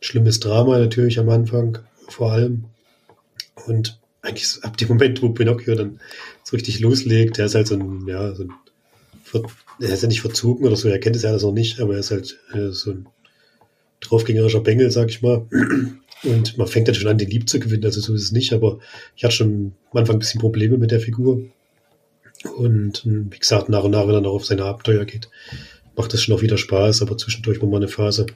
schlimmes Drama natürlich am Anfang, vor allem. Und eigentlich ab dem Moment, wo Pinocchio dann so richtig loslegt, der ist halt so ein, ja, so ein, er ist ja nicht verzogen oder so, er kennt es ja alles noch nicht, aber er ist halt äh, so ein draufgängerischer Bengel, sag ich mal. Und man fängt dann schon an, den lieb zu gewinnen, also so ist es nicht, aber ich hatte schon am Anfang ein bisschen Probleme mit der Figur. Und wie gesagt, nach und nach, wenn er noch auf seine Abenteuer geht, macht das schon auch wieder Spaß, aber zwischendurch war mal eine Phase,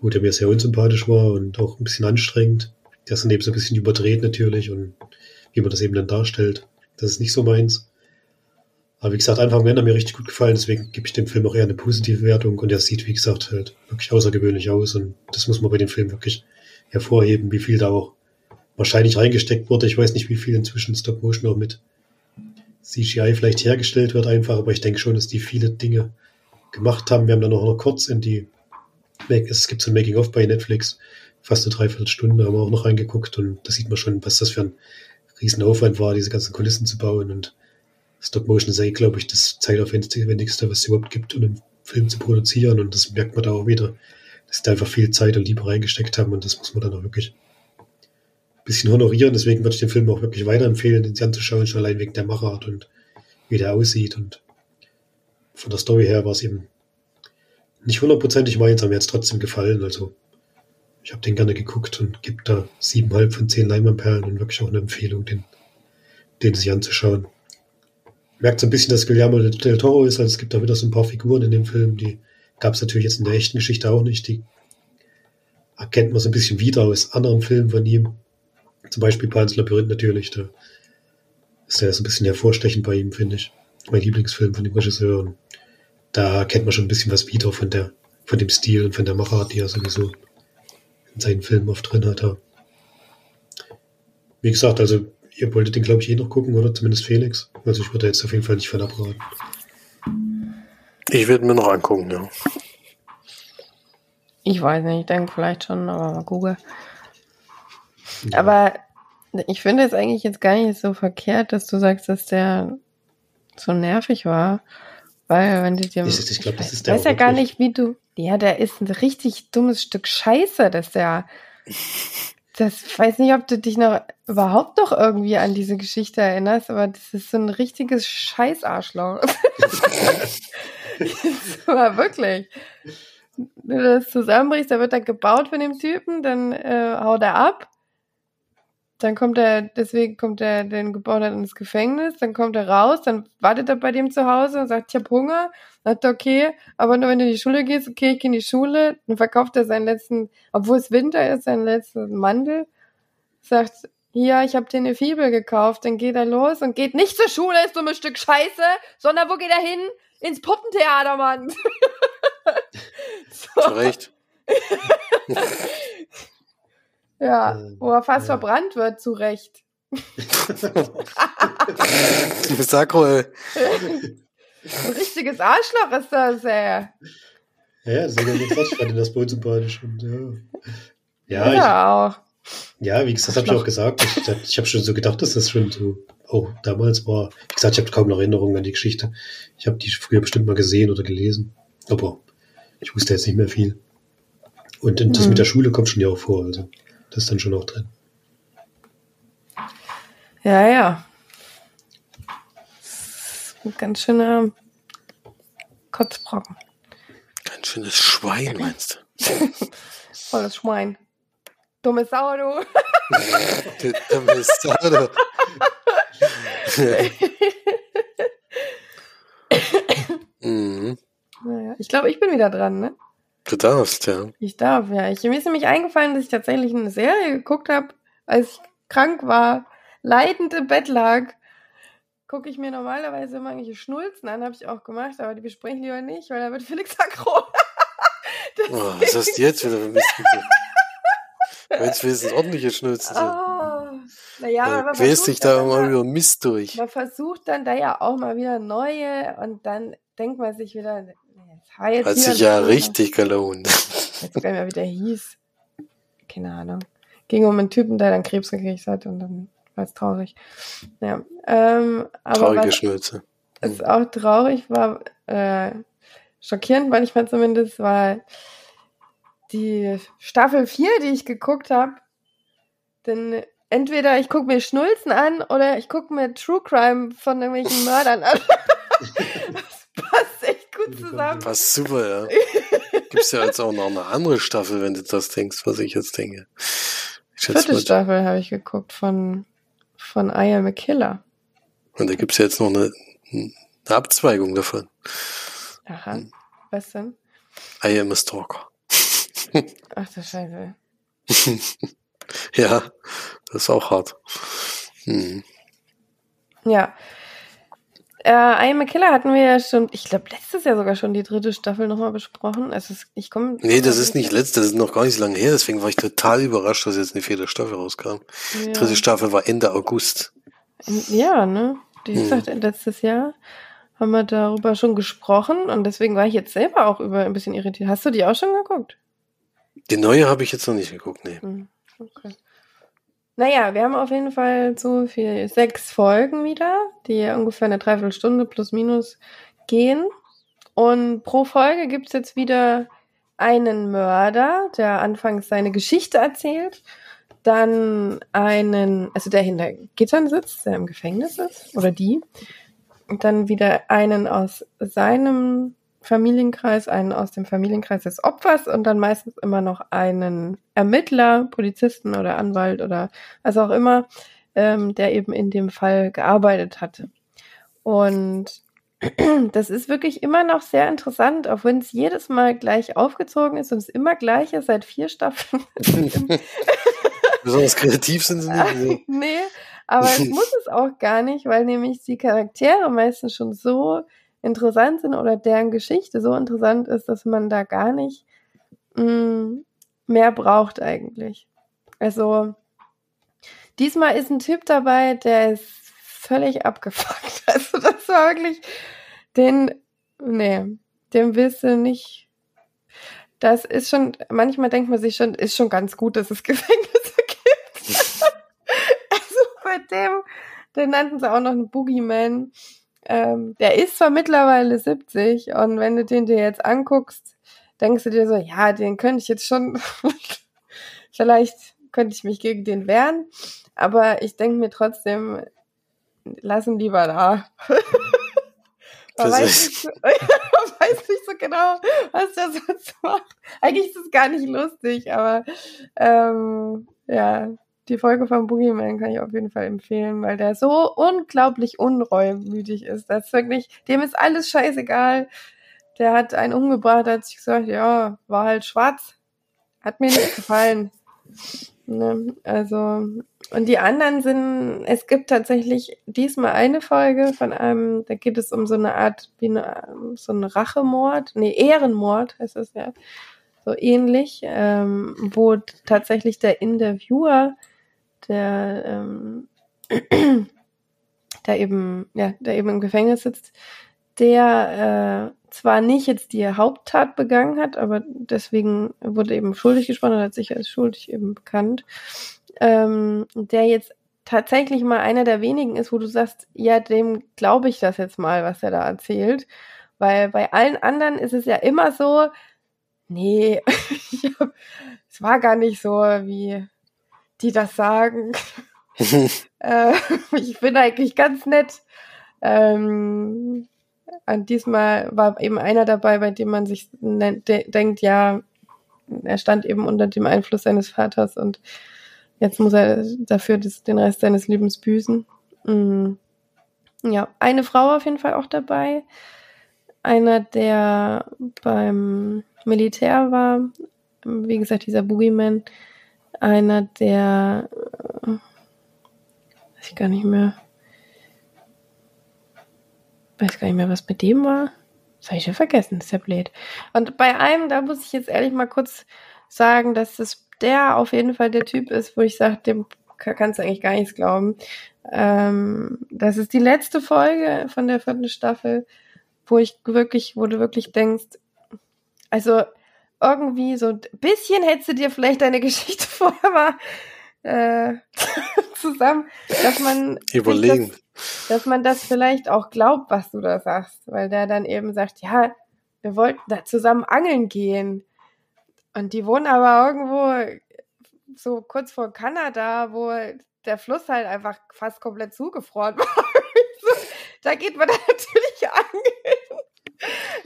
wo der mir sehr unsympathisch war und auch ein bisschen anstrengend. Der ist dann eben so ein bisschen überdreht natürlich und wie man das eben dann darstellt. Das ist nicht so meins. Aber wie gesagt, Anfang an hat mir richtig gut gefallen, deswegen gebe ich dem Film auch eher eine positive Wertung und er sieht, wie gesagt, halt wirklich außergewöhnlich aus und das muss man bei dem Film wirklich hervorheben, wie viel da auch wahrscheinlich reingesteckt wurde. Ich weiß nicht, wie viel inzwischen Stop Motion auch mit CGI vielleicht hergestellt wird einfach, aber ich denke schon, dass die viele Dinge gemacht haben. Wir haben dann auch noch kurz in die, es gibt so ein Making-of bei Netflix, fast eine Dreiviertelstunde haben wir auch noch reingeguckt und da sieht man schon, was das für ein Riesenaufwand war, diese ganzen Kulissen zu bauen und Stop-Motion eigentlich, glaube ich, das zeitaufwendigste, was es überhaupt gibt, um einen Film zu produzieren und das merkt man da auch wieder, dass da einfach viel Zeit und Liebe reingesteckt haben und das muss man dann auch wirklich ein bisschen honorieren. Deswegen würde ich den Film auch wirklich weiterempfehlen, den anzuschauen, schon allein wegen der Machart und wie der aussieht und von der Story her war es eben nicht hundertprozentig meins, aber mir hat trotzdem gefallen. Also ich habe den gerne geguckt und gebe da siebeneinhalb von zehn Leinwandperlen und wirklich auch eine Empfehlung, den, den sich anzuschauen. Merkt so ein bisschen, dass Guillermo del Toro ist, also es gibt da wieder so ein paar Figuren in dem Film, die gab es natürlich jetzt in der echten Geschichte auch nicht. Die erkennt man so ein bisschen wieder aus anderen Filmen von ihm. Zum Beispiel Pans Labyrinth natürlich, da ist er so ein bisschen hervorstechend bei ihm, finde ich. Mein Lieblingsfilm von dem Regisseur. Da kennt man schon ein bisschen was wieder von der, von dem Stil und von der Machart, die er sowieso in seinen Filmen oft drin hat. Wie gesagt, also ihr wolltet den, glaube ich, eh noch gucken, oder? Zumindest Felix. Also ich würde jetzt auf jeden Fall nicht von abraten. Ich werde mir noch angucken, ja. Ich weiß nicht, ich denke vielleicht schon, aber mal gucken. Ja. Aber ich finde es eigentlich jetzt gar nicht so verkehrt, dass du sagst, dass der so nervig war. Weil, wenn du dir. Ich, ich das ist der. weiß ja gar nicht, wie du. Ja, der ist ein richtig dummes Stück Scheiße, dass der. Das ich weiß nicht, ob du dich noch überhaupt noch irgendwie an diese Geschichte erinnerst, aber das ist so ein richtiges Scheißarschloch. das war wirklich. Wenn du das zusammenbrichst, da wird er gebaut von dem Typen, dann äh, haut er ab dann kommt er, deswegen kommt er, den hat, ins Gefängnis, dann kommt er raus, dann wartet er bei dem zu Hause und sagt, ich hab Hunger. Sagt er, okay, aber nur wenn du in die Schule gehst, okay, ich gehe in die Schule. Dann verkauft er seinen letzten, obwohl es Winter ist, seinen letzten Mandel. Sagt, ja, ich habe dir eine Fibel gekauft. Dann geht er los und geht nicht zur Schule, ist dummes Stück Scheiße, sondern wo geht er hin? Ins Puppentheater, Mann. so. Zu Recht. Ja, ähm, wo er fast ja. verbrannt wird, zu Recht. Sakroll. Ein richtiges Arschloch ist das, ey. Ja, sehr gerne Quatsch, ich fand das Boot sympathisch. Und, ja, ja, ja ich, auch. Ja, wie gesagt, habe ich auch gesagt. Ich, ich habe schon so gedacht, dass das schon so auch damals war. Wie gesagt, ich habe kaum noch Erinnerungen an die Geschichte. Ich habe die früher bestimmt mal gesehen oder gelesen. Aber ich wusste jetzt nicht mehr viel. Und das mhm. mit der Schule kommt schon ja auch vor. Also. Das ist dann schon auch drin. Ja, ja. Ein ganz schöner Kotzbrocken. Ganz schönes Schwein, meinst du? Volles Schwein. Dumme Sau, du. Dumme Sau, du. mhm. Naja, ich glaube, ich bin wieder dran, ne? Du darfst, ja. Ich darf, ja. Ich, mir ist nämlich eingefallen, dass ich tatsächlich eine Serie geguckt habe, als ich krank war, leidend im Bett lag. Gucke ich mir normalerweise immer irgendwelche Schnulzen an, habe ich auch gemacht, aber die besprechen lieber nicht, weil da wird Felix aggro. oh, was hast du jetzt wieder für Mist Jetzt wenigstens ordentliche Schnulzen sind. Oh, naja, aber quälst dich da immer über Mist durch. Man versucht dann da ja auch mal wieder neue und dann denkt man sich wieder, Jetzt Hat sich ja richtig gelohnt. Jetzt gar nicht mehr, wie der hieß. Keine Ahnung. Ging um einen Typen, der dann Krebs gekriegt hat und dann war es traurig. Ja, ähm, aber Traurige Schnürze. Es auch traurig war, äh, schockierend manchmal zumindest, war die Staffel 4, die ich geguckt habe. Denn entweder ich gucke mir Schnulzen an oder ich gucke mir True Crime von irgendwelchen Mördern an. gut zusammen. Passt super, ja. Gibt's ja jetzt auch noch eine andere Staffel, wenn du das denkst, was ich jetzt denke. Ich Vierte mal, Staffel habe ich geguckt von, von I Am a Killer. Und da gibt's ja jetzt noch eine, eine Abzweigung davon. Aha. Hm. Was denn? I Am a Stalker. Ach du Scheiße. ja, das ist auch hart. Hm. Ja, äh, I Am a Killer hatten wir ja schon, ich glaube, letztes Jahr sogar schon die dritte Staffel nochmal besprochen. Also ich komme. Nee, das ist nicht letztes, das ist noch gar nicht so lange her, deswegen war ich total überrascht, dass jetzt eine vierte Staffel rauskam. Ja. Dritte Staffel war Ende August. Ja, ne? Wie gesagt, hm. letztes Jahr haben wir darüber schon gesprochen und deswegen war ich jetzt selber auch über ein bisschen irritiert. Hast du die auch schon geguckt? Die neue habe ich jetzt noch nicht geguckt, nee. Hm, okay. Naja, wir haben auf jeden Fall so viel, sechs Folgen wieder, die ungefähr eine Dreiviertelstunde plus minus gehen. Und pro Folge gibt's jetzt wieder einen Mörder, der anfangs seine Geschichte erzählt, dann einen, also der hinter Gittern sitzt, der im Gefängnis ist, oder die, und dann wieder einen aus seinem Familienkreis, einen aus dem Familienkreis des Opfers und dann meistens immer noch einen Ermittler, Polizisten oder Anwalt oder was auch immer, ähm, der eben in dem Fall gearbeitet hatte. Und das ist wirklich immer noch sehr interessant, auch wenn es jedes Mal gleich aufgezogen ist und es immer gleich ist, seit vier Staffeln. Besonders kreativ sind sie nicht. nee, aber es muss es auch gar nicht, weil nämlich die Charaktere meistens schon so interessant sind oder deren Geschichte so interessant ist, dass man da gar nicht mh, mm, mehr braucht eigentlich. Also diesmal ist ein Typ dabei, der ist völlig abgefuckt. Also das war wirklich den, nee, dem willst du nicht. Das ist schon, manchmal denkt man sich schon, ist schon ganz gut, dass es Gefängnisse gibt. also bei dem, den nannten sie auch noch einen Boogeyman. Ähm, der ist zwar mittlerweile 70 und wenn du den dir jetzt anguckst, denkst du dir so, ja, den könnte ich jetzt schon, vielleicht könnte ich mich gegen den wehren, aber ich denke mir trotzdem, lass ihn lieber da. Man weiß nicht, weiß nicht so genau, was der sonst macht. Eigentlich ist es gar nicht lustig, aber ähm, ja, die Folge von Boogeyman kann ich auf jeden Fall empfehlen, weil der so unglaublich unreumütig ist. Das ist wirklich, dem ist alles scheißegal. Der hat einen umgebracht, hat sich gesagt, ja, war halt schwarz. Hat mir nicht gefallen. Ne? Also, und die anderen sind, es gibt tatsächlich diesmal eine Folge von einem, da geht es um so eine Art, wie eine, so ein Rachemord, nee, Ehrenmord heißt das ja, so ähnlich, ähm, wo tatsächlich der Interviewer, der, ähm, der eben, ja, der eben im Gefängnis sitzt, der äh, zwar nicht jetzt die Haupttat begangen hat, aber deswegen wurde eben schuldig gesprochen und hat sich als schuldig eben bekannt, ähm, der jetzt tatsächlich mal einer der wenigen ist, wo du sagst, ja, dem glaube ich das jetzt mal, was er da erzählt. Weil bei allen anderen ist es ja immer so, nee, es war gar nicht so, wie die das sagen. äh, ich bin eigentlich ganz nett. Ähm, und diesmal war eben einer dabei, bei dem man sich de denkt, ja, er stand eben unter dem Einfluss seines Vaters und jetzt muss er dafür das, den Rest seines Lebens büßen. Mhm. Ja, eine Frau auf jeden Fall auch dabei. Einer, der beim Militär war, wie gesagt, dieser Boogeyman. Einer, der, äh, weiß ich gar nicht mehr, weiß gar nicht mehr, was mit dem war. Das habe ich ja vergessen, ist ja blöd. Und bei einem, da muss ich jetzt ehrlich mal kurz sagen, dass das der auf jeden Fall der Typ ist, wo ich sage, dem kannst du eigentlich gar nichts glauben. Ähm, das ist die letzte Folge von der vierten Staffel, wo ich wirklich, wo du wirklich denkst, also irgendwie so ein bisschen hättest du dir vielleicht deine Geschichte vorher mal äh, zusammen, dass man überlegen, das, dass man das vielleicht auch glaubt, was du da sagst, weil der dann eben sagt, ja, wir wollten da zusammen angeln gehen und die wohnen aber irgendwo so kurz vor Kanada, wo der Fluss halt einfach fast komplett zugefroren war. da geht man dann natürlich angeln.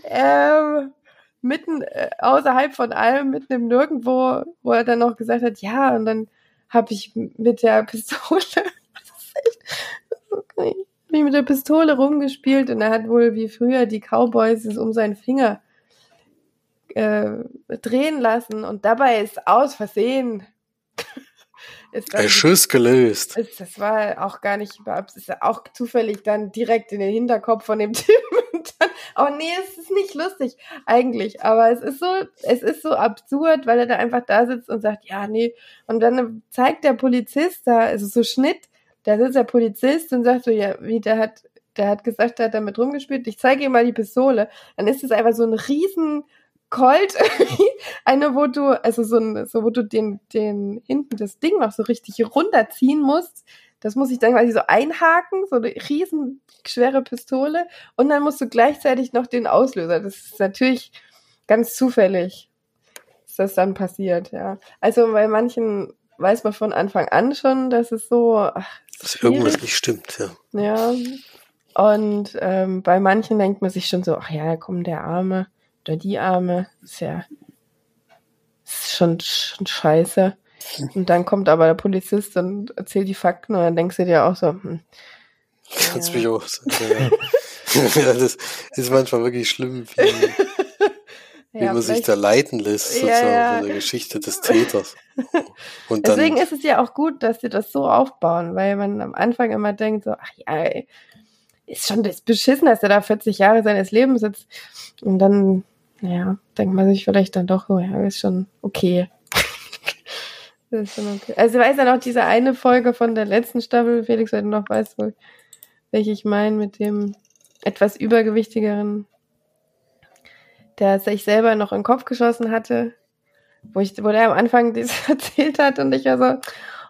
Ähm, mitten äh, außerhalb von allem, mitten im Nirgendwo, wo er dann noch gesagt hat, ja, und dann habe ich mit der Pistole, okay, ich mit der Pistole rumgespielt und er hat wohl wie früher die Cowboys es um seinen Finger äh, drehen lassen und dabei ist aus Versehen ist Ein Schuss gelöst. Ist, das war auch gar nicht überhaupt, ist auch zufällig dann direkt in den Hinterkopf von dem Typen. Dann, oh nee, es ist nicht lustig eigentlich, aber es ist so, es ist so absurd, weil er da einfach da sitzt und sagt, ja, nee. Und dann zeigt der Polizist da, also so Schnitt, da sitzt der Polizist und sagt so, ja, wie, der hat, der hat gesagt, der hat damit rumgespielt, ich zeige ihm mal die Pistole. Dann ist es einfach so ein riesen Colt, eine, wo du, also so ein, so wo du den, den hinten das Ding noch so richtig runterziehen musst. Das muss ich dann quasi so einhaken, so eine riesen schwere Pistole. Und dann musst du gleichzeitig noch den Auslöser. Das ist natürlich ganz zufällig, dass das dann passiert, ja. Also bei manchen weiß man von Anfang an schon, dass es so. Ach, dass irgendwas nicht stimmt, ja. Ja. Und ähm, bei manchen denkt man sich schon so, ach ja, komm, der Arme oder die Arme, ist ja ist schon, schon scheiße. Und dann kommt aber der Polizist und erzählt die Fakten und dann denkst du dir auch so, hm, Kannst ja. mich auch ja. ja, das ist manchmal wirklich schlimm, wie, wie ja, man sich da leiten lässt, sozusagen ja, von der Geschichte des Täters. Und Deswegen ist es ja auch gut, dass sie das so aufbauen, weil man am Anfang immer denkt, so, ach ja, ey, ist schon das beschissen, dass er da 40 Jahre seines Lebens sitzt. Und dann ja, denkt man sich vielleicht dann doch, oh ja, ist schon okay. Das ist schon okay. Also, weiß ja noch diese eine Folge von der letzten Staffel, Felix, wenn du noch weißt, welche ich meine, mit dem etwas übergewichtigeren, der sich selber noch in den Kopf geschossen hatte, wo ich, wo der am Anfang das erzählt hat und ich ja so,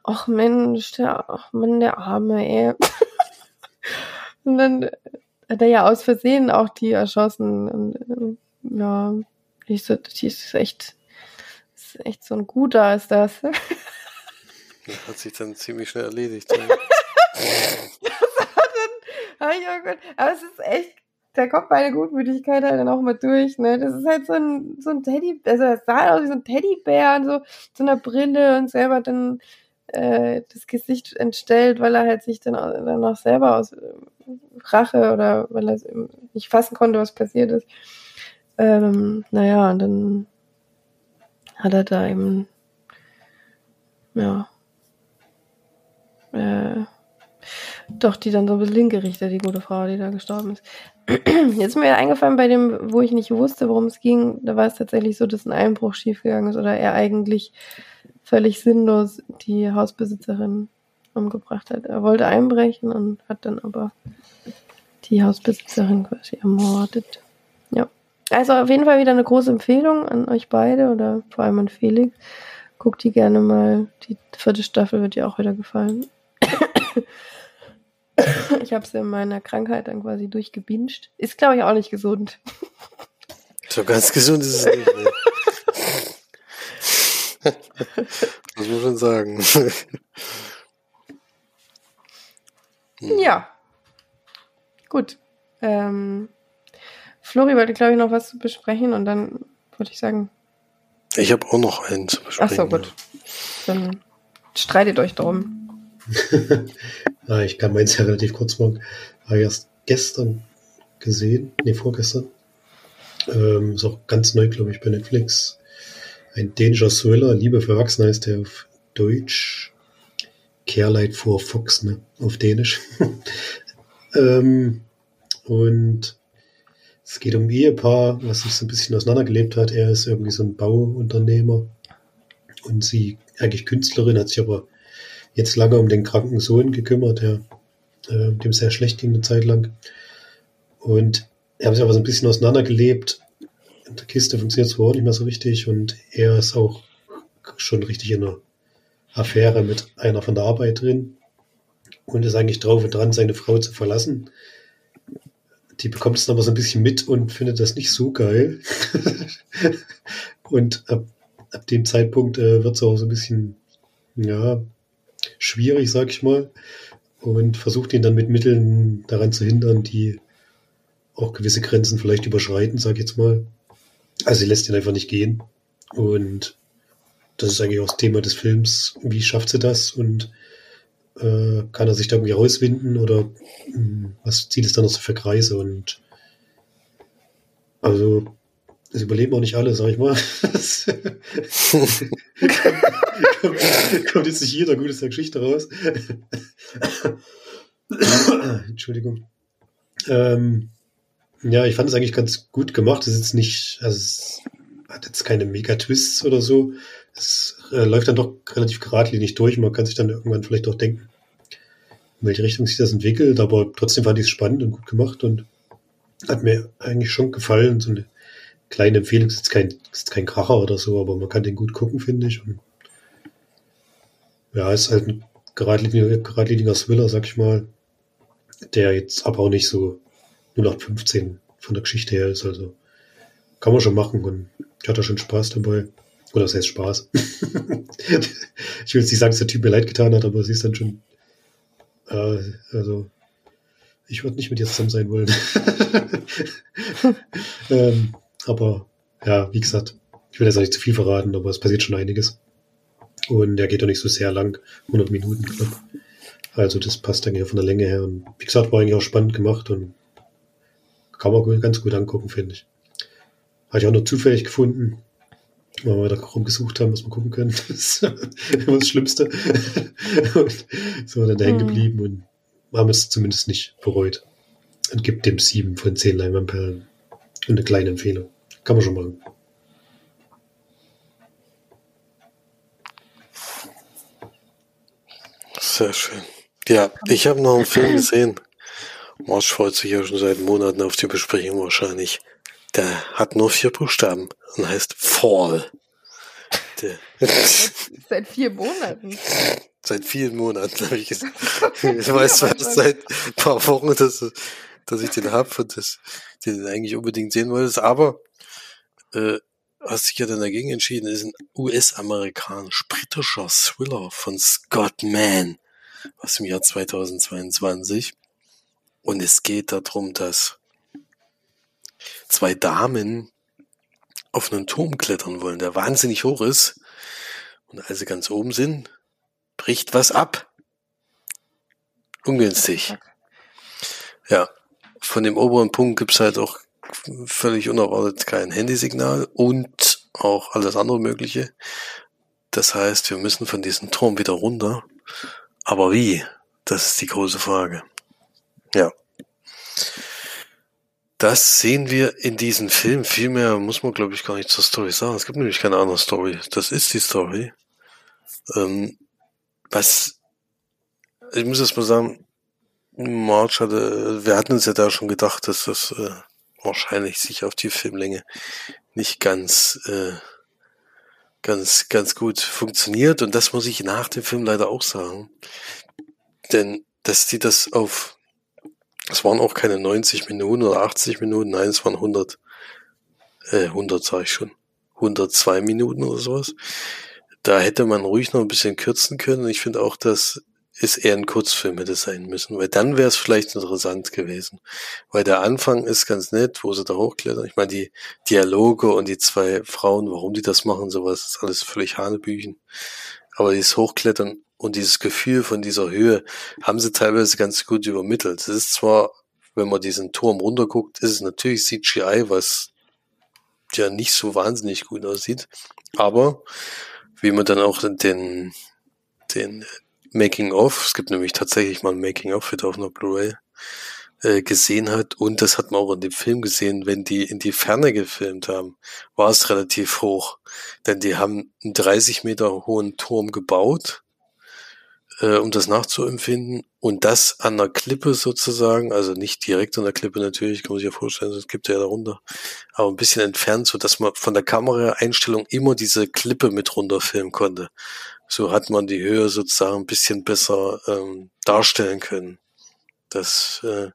ach Mensch, der, ach Mann, der Arme, ey. und dann hat er ja aus Versehen auch die erschossen und, äh, ja, ich so, die ist echt, ist echt so ein guter ist das. hat sich dann ziemlich schnell erledigt. Aber es ist echt, da kommt meine Gutmütigkeit halt dann auch mal durch, ne? Das ist halt so ein, so ein Teddy, also das sah halt aus wie so ein Teddybär und so, so einer Brille und selber dann äh, das Gesicht entstellt, weil er halt sich dann, dann auch selber aus äh, Rache oder weil er nicht fassen konnte, was passiert ist. Ähm, naja, und dann hat er da eben, ja, äh, doch, die dann so ein bisschen hingerichtet, die gute Frau, die da gestorben ist. Jetzt ist mir eingefallen, bei dem, wo ich nicht wusste, worum es ging, da war es tatsächlich so, dass ein Einbruch schiefgegangen ist oder er eigentlich völlig sinnlos die Hausbesitzerin umgebracht hat. Er wollte einbrechen und hat dann aber die Hausbesitzerin quasi ermordet. Ja. Also auf jeden Fall wieder eine große Empfehlung an euch beide oder vor allem an Felix. Guckt die gerne mal. Die vierte Staffel wird dir auch wieder gefallen. Ich habe es in meiner Krankheit dann quasi durchgebinscht. Ist, glaube ich, auch nicht gesund. So ganz gesund ist es nicht. Ne? Muss man schon sagen. ja. Gut. Ähm, Flori wollte, glaube ich, noch was zu besprechen und dann würde ich sagen. Ich habe auch noch einen zu besprechen. Ach so, gut. Dann streitet euch darum. ah, ich kann meins ja relativ kurz machen. Habe erst gestern gesehen, nee, vorgestern. Ähm, ist auch ganz neu, glaube ich, bei Netflix. Ein dänischer Thriller, Liebe für Erwachsene heißt der auf Deutsch. Carelight for Fox, ne? Auf Dänisch. ähm, und es geht um ein Ehepaar, was sich so ein bisschen auseinandergelebt hat. Er ist irgendwie so ein Bauunternehmer und sie eigentlich Künstlerin, hat sich aber jetzt lange um den kranken Sohn gekümmert, der äh, dem sehr schlecht ging eine Zeit lang. Und er hat sich aber so ein bisschen auseinandergelebt. In der Kiste funktioniert zwar auch nicht mehr so richtig und er ist auch schon richtig in einer Affäre mit einer von der Arbeit drin und ist eigentlich drauf und dran, seine Frau zu verlassen. Die bekommt es aber so ein bisschen mit und findet das nicht so geil. und ab, ab dem Zeitpunkt äh, wird es auch so ein bisschen, ja, schwierig, sag ich mal, und versucht ihn dann mit Mitteln daran zu hindern, die auch gewisse Grenzen vielleicht überschreiten, sag ich jetzt mal. Also sie lässt ihn einfach nicht gehen. Und das ist eigentlich auch das Thema des Films. Wie schafft sie das? Und äh, kann er sich da irgendwie rauswinden? Oder mh, hm, was zieht es dann noch so für Kreise? Und also das überleben auch nicht alle, sag ich mal. kommt, kommt, jetzt nicht jeder Gutes der Geschichte raus. Entschuldigung. Ähm, ja, ich fand es eigentlich ganz gut gemacht. Es ist jetzt nicht, also es hat jetzt keine Mega-Twists oder so. Es äh, läuft dann doch relativ geradlinig durch. Man kann sich dann irgendwann vielleicht auch denken, in welche Richtung sich das entwickelt. Aber trotzdem fand ich es spannend und gut gemacht und hat mir eigentlich schon gefallen. So eine kleine Empfehlung, ist jetzt kein, ist kein Kracher oder so, aber man kann den gut gucken, finde ich. Und ja, ist halt ein geradliniger, geradliniger Thriller, sag ich mal, der jetzt aber auch nicht so 0815 von der Geschichte her ist. Also kann man schon machen und ich hatte schon Spaß dabei. Oder was heißt Spaß? ich will jetzt nicht sagen, dass der Typ mir leid getan hat, aber es ist dann schon, äh, also ich würde nicht mit dir zusammen sein wollen. ähm, aber ja, wie gesagt, ich will jetzt auch nicht zu viel verraten, aber es passiert schon einiges. Und der geht doch nicht so sehr lang, 100 Minuten knapp. Also das passt dann ja von der Länge her. Und wie gesagt, war eigentlich auch spannend gemacht und kann man ganz gut angucken, finde ich. Habe ich auch nur zufällig gefunden, weil wir da rumgesucht haben, was wir gucken können. Das ist immer das Schlimmste. und so dann da hängen hm. geblieben und haben es zumindest nicht bereut. Und gibt dem sieben von zehn Leinwandperlen. Und eine kleine Empfehlung. Kann man schon machen. Sehr schön. Ja, ich habe noch einen Film gesehen. Marsch freut sich ja schon seit Monaten auf die Besprechung wahrscheinlich. Der hat nur vier Buchstaben und heißt Fall. Seit vier Monaten. Seit vielen Monaten habe ich gesagt. Ich weiß was seit ein paar Wochen, dass, dass ich den habe und dass den eigentlich unbedingt sehen wollte. Aber äh, hast dich ja dann dagegen entschieden, ist ein US-amerikanisch-britischer Thriller von Scott Mann aus dem Jahr 2022. Und es geht darum, dass zwei Damen auf einen Turm klettern wollen, der wahnsinnig hoch ist. Und als sie ganz oben sind, bricht was ab. Ungünstig. Ja, von dem oberen Punkt gibt's halt auch völlig unerwartet kein Handysignal und auch alles andere Mögliche. Das heißt, wir müssen von diesem Turm wieder runter. Aber wie? Das ist die große Frage. Ja. Das sehen wir in diesem Film. Vielmehr muss man, glaube ich, gar nicht zur Story sagen. Es gibt nämlich keine andere Story. Das ist die Story. Ähm, was, ich muss jetzt mal sagen, March hatte, wir hatten uns ja da schon gedacht, dass das äh, wahrscheinlich sich auf die Filmlänge nicht ganz, äh, ganz, ganz gut funktioniert. Und das muss ich nach dem Film leider auch sagen. Denn, dass die das auf, es waren auch keine 90 Minuten oder 80 Minuten, nein, es waren 100, äh, 100 sage ich schon, 102 Minuten oder sowas. Da hätte man ruhig noch ein bisschen kürzen können. Ich finde auch, dass es eher ein Kurzfilm hätte sein müssen, weil dann wäre es vielleicht interessant gewesen. Weil der Anfang ist ganz nett, wo sie da hochklettern. Ich meine, die Dialoge und die zwei Frauen, warum die das machen, sowas ist alles völlig Hanebüchen. Aber dieses Hochklettern und dieses Gefühl von dieser Höhe haben sie teilweise ganz gut übermittelt. Es ist zwar, wenn man diesen Turm runterguckt, ist es natürlich CGI, was ja nicht so wahnsinnig gut aussieht. Aber wie man dann auch den, den Making-of, es gibt nämlich tatsächlich mal ein Making-of wieder auf einer Blu-ray, äh, gesehen hat. Und das hat man auch in dem Film gesehen, wenn die in die Ferne gefilmt haben, war es relativ hoch. Denn die haben einen 30 Meter hohen Turm gebaut, äh, um das nachzuempfinden. Und das an der Klippe sozusagen, also nicht direkt an der Klippe natürlich, kann man sich ja vorstellen, es gibt ja darunter, aber ein bisschen entfernt, so dass man von der Kameraeinstellung immer diese Klippe mit runterfilmen konnte. So hat man die Höhe sozusagen ein bisschen besser ähm, darstellen können. Das, äh,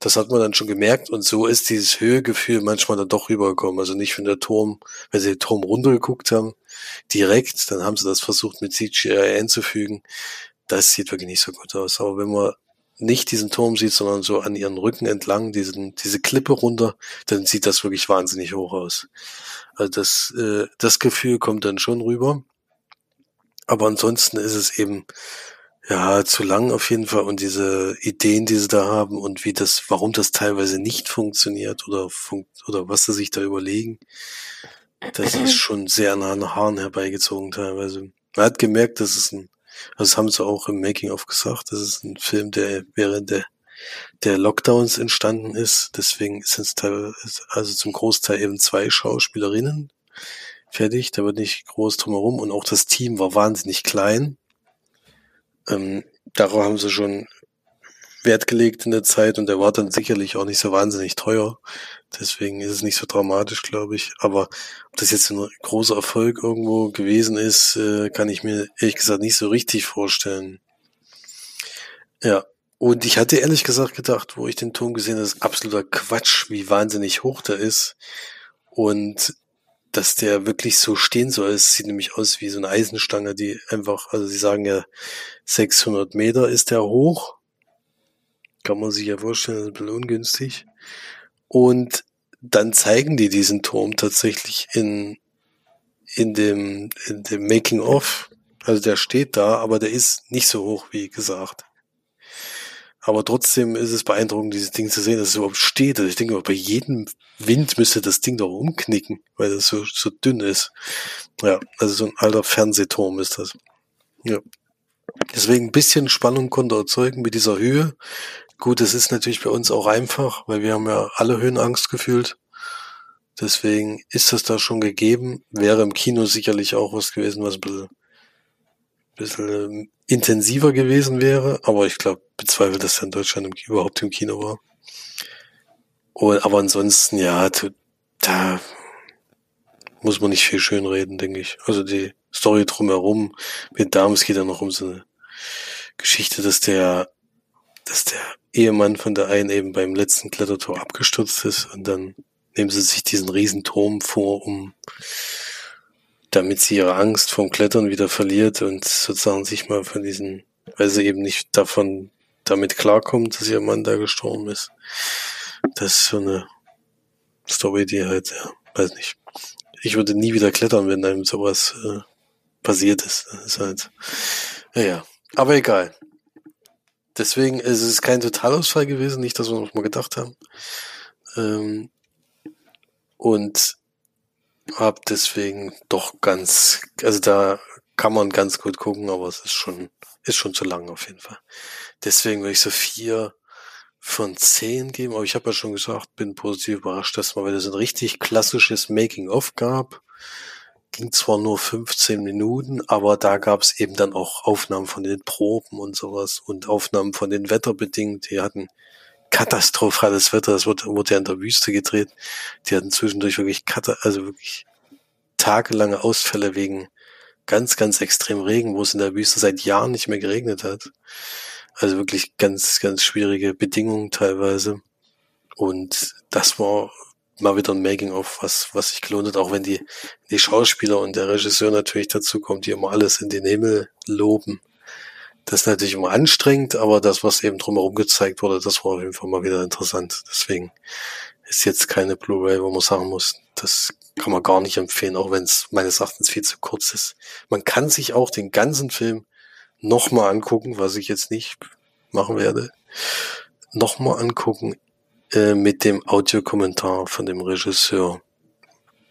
das hat man dann schon gemerkt und so ist dieses Höhegefühl manchmal dann doch rübergekommen. Also nicht wenn der Turm, wenn sie den Turm runtergeguckt haben, direkt, dann haben sie das versucht mit CGI einzufügen. Das sieht wirklich nicht so gut aus. Aber wenn man nicht diesen Turm sieht, sondern so an ihren Rücken entlang, diesen, diese Klippe runter, dann sieht das wirklich wahnsinnig hoch aus. Also das, äh, das Gefühl kommt dann schon rüber. Aber ansonsten ist es eben ja zu lang auf jeden Fall und diese Ideen, die sie da haben und wie das, warum das teilweise nicht funktioniert oder funkt oder was sie sich da überlegen, das ist schon sehr nah an den Haaren herbeigezogen teilweise. Man hat gemerkt, dass es ein, das haben sie auch im Making of gesagt, das ist ein Film, der während der der Lockdowns entstanden ist. Deswegen sind es teilweise, also zum Großteil eben zwei Schauspielerinnen, fertig, da wird nicht groß drumherum und auch das Team war wahnsinnig klein. Ähm, darauf haben sie schon Wert gelegt in der Zeit und der war dann sicherlich auch nicht so wahnsinnig teuer. Deswegen ist es nicht so dramatisch, glaube ich. Aber ob das jetzt ein großer Erfolg irgendwo gewesen ist, äh, kann ich mir ehrlich gesagt nicht so richtig vorstellen. Ja. Und ich hatte ehrlich gesagt gedacht, wo ich den Ton gesehen habe, ist absoluter Quatsch, wie wahnsinnig hoch der ist. Und dass der wirklich so stehen soll. Es sieht nämlich aus wie so eine Eisenstange, die einfach, also sie sagen ja 600 Meter ist der hoch. Kann man sich ja vorstellen, ein bisschen ungünstig. Und dann zeigen die diesen Turm tatsächlich in, in dem, in dem Making of. Also der steht da, aber der ist nicht so hoch, wie gesagt. Aber trotzdem ist es beeindruckend, dieses Ding zu sehen, dass es überhaupt steht. Also ich denke, bei jedem Wind müsste das Ding doch umknicken, weil das so, so dünn ist. Ja, also so ein alter Fernsehturm ist das. Ja. Deswegen ein bisschen Spannung konnte erzeugen mit dieser Höhe. Gut, es ist natürlich bei uns auch einfach, weil wir haben ja alle Höhenangst gefühlt. Deswegen ist das da schon gegeben. Wäre im Kino sicherlich auch was gewesen, was ein bisschen, bisschen intensiver gewesen wäre, aber ich glaube, bezweifle, dass er in Deutschland im, überhaupt im Kino war. Und, aber ansonsten, ja, da muss man nicht viel schön reden, denke ich. Also die Story drumherum mit Damen, geht ja noch um so eine Geschichte, dass der, dass der Ehemann von der einen eben beim letzten Klettertor abgestürzt ist und dann nehmen sie sich diesen Riesenturm vor, um damit sie ihre Angst vom Klettern wieder verliert und sozusagen sich mal von diesen, weil sie eben nicht davon damit klarkommt, dass ihr Mann da gestorben ist. Das ist so eine Story, die halt, ja, weiß nicht. Ich würde nie wieder klettern, wenn einem sowas äh, passiert ist. Das ist halt, ja, aber egal. Deswegen ist es kein Totalausfall gewesen, nicht, dass wir noch mal gedacht haben. Ähm, und habe deswegen doch ganz, also da kann man ganz gut gucken, aber es ist schon, ist schon zu lang auf jeden Fall. Deswegen würde ich so vier von zehn geben, aber ich habe ja schon gesagt, bin positiv überrascht, dass man, wenn es ein richtig klassisches Making-of gab, ging zwar nur 15 Minuten, aber da gab es eben dann auch Aufnahmen von den Proben und sowas und Aufnahmen von den Wetterbedingungen. Die hatten katastrophales Wetter. Es wurde, wurde ja in der Wüste gedreht. Die hatten zwischendurch wirklich, also wirklich tagelange Ausfälle wegen ganz, ganz extrem Regen, wo es in der Wüste seit Jahren nicht mehr geregnet hat. Also wirklich ganz, ganz schwierige Bedingungen teilweise. Und das war mal wieder ein Making-of, was, was sich gelohnt hat, auch wenn die, die Schauspieler und der Regisseur natürlich dazu kommen, die immer alles in den Himmel loben. Das ist natürlich immer anstrengend, aber das, was eben drumherum gezeigt wurde, das war auf jeden Fall mal wieder interessant. Deswegen ist jetzt keine Blu-ray, wo man sagen muss, das kann man gar nicht empfehlen, auch wenn es meines Erachtens viel zu kurz ist. Man kann sich auch den ganzen Film nochmal angucken, was ich jetzt nicht machen werde. Nochmal angucken äh, mit dem Audiokommentar von dem Regisseur.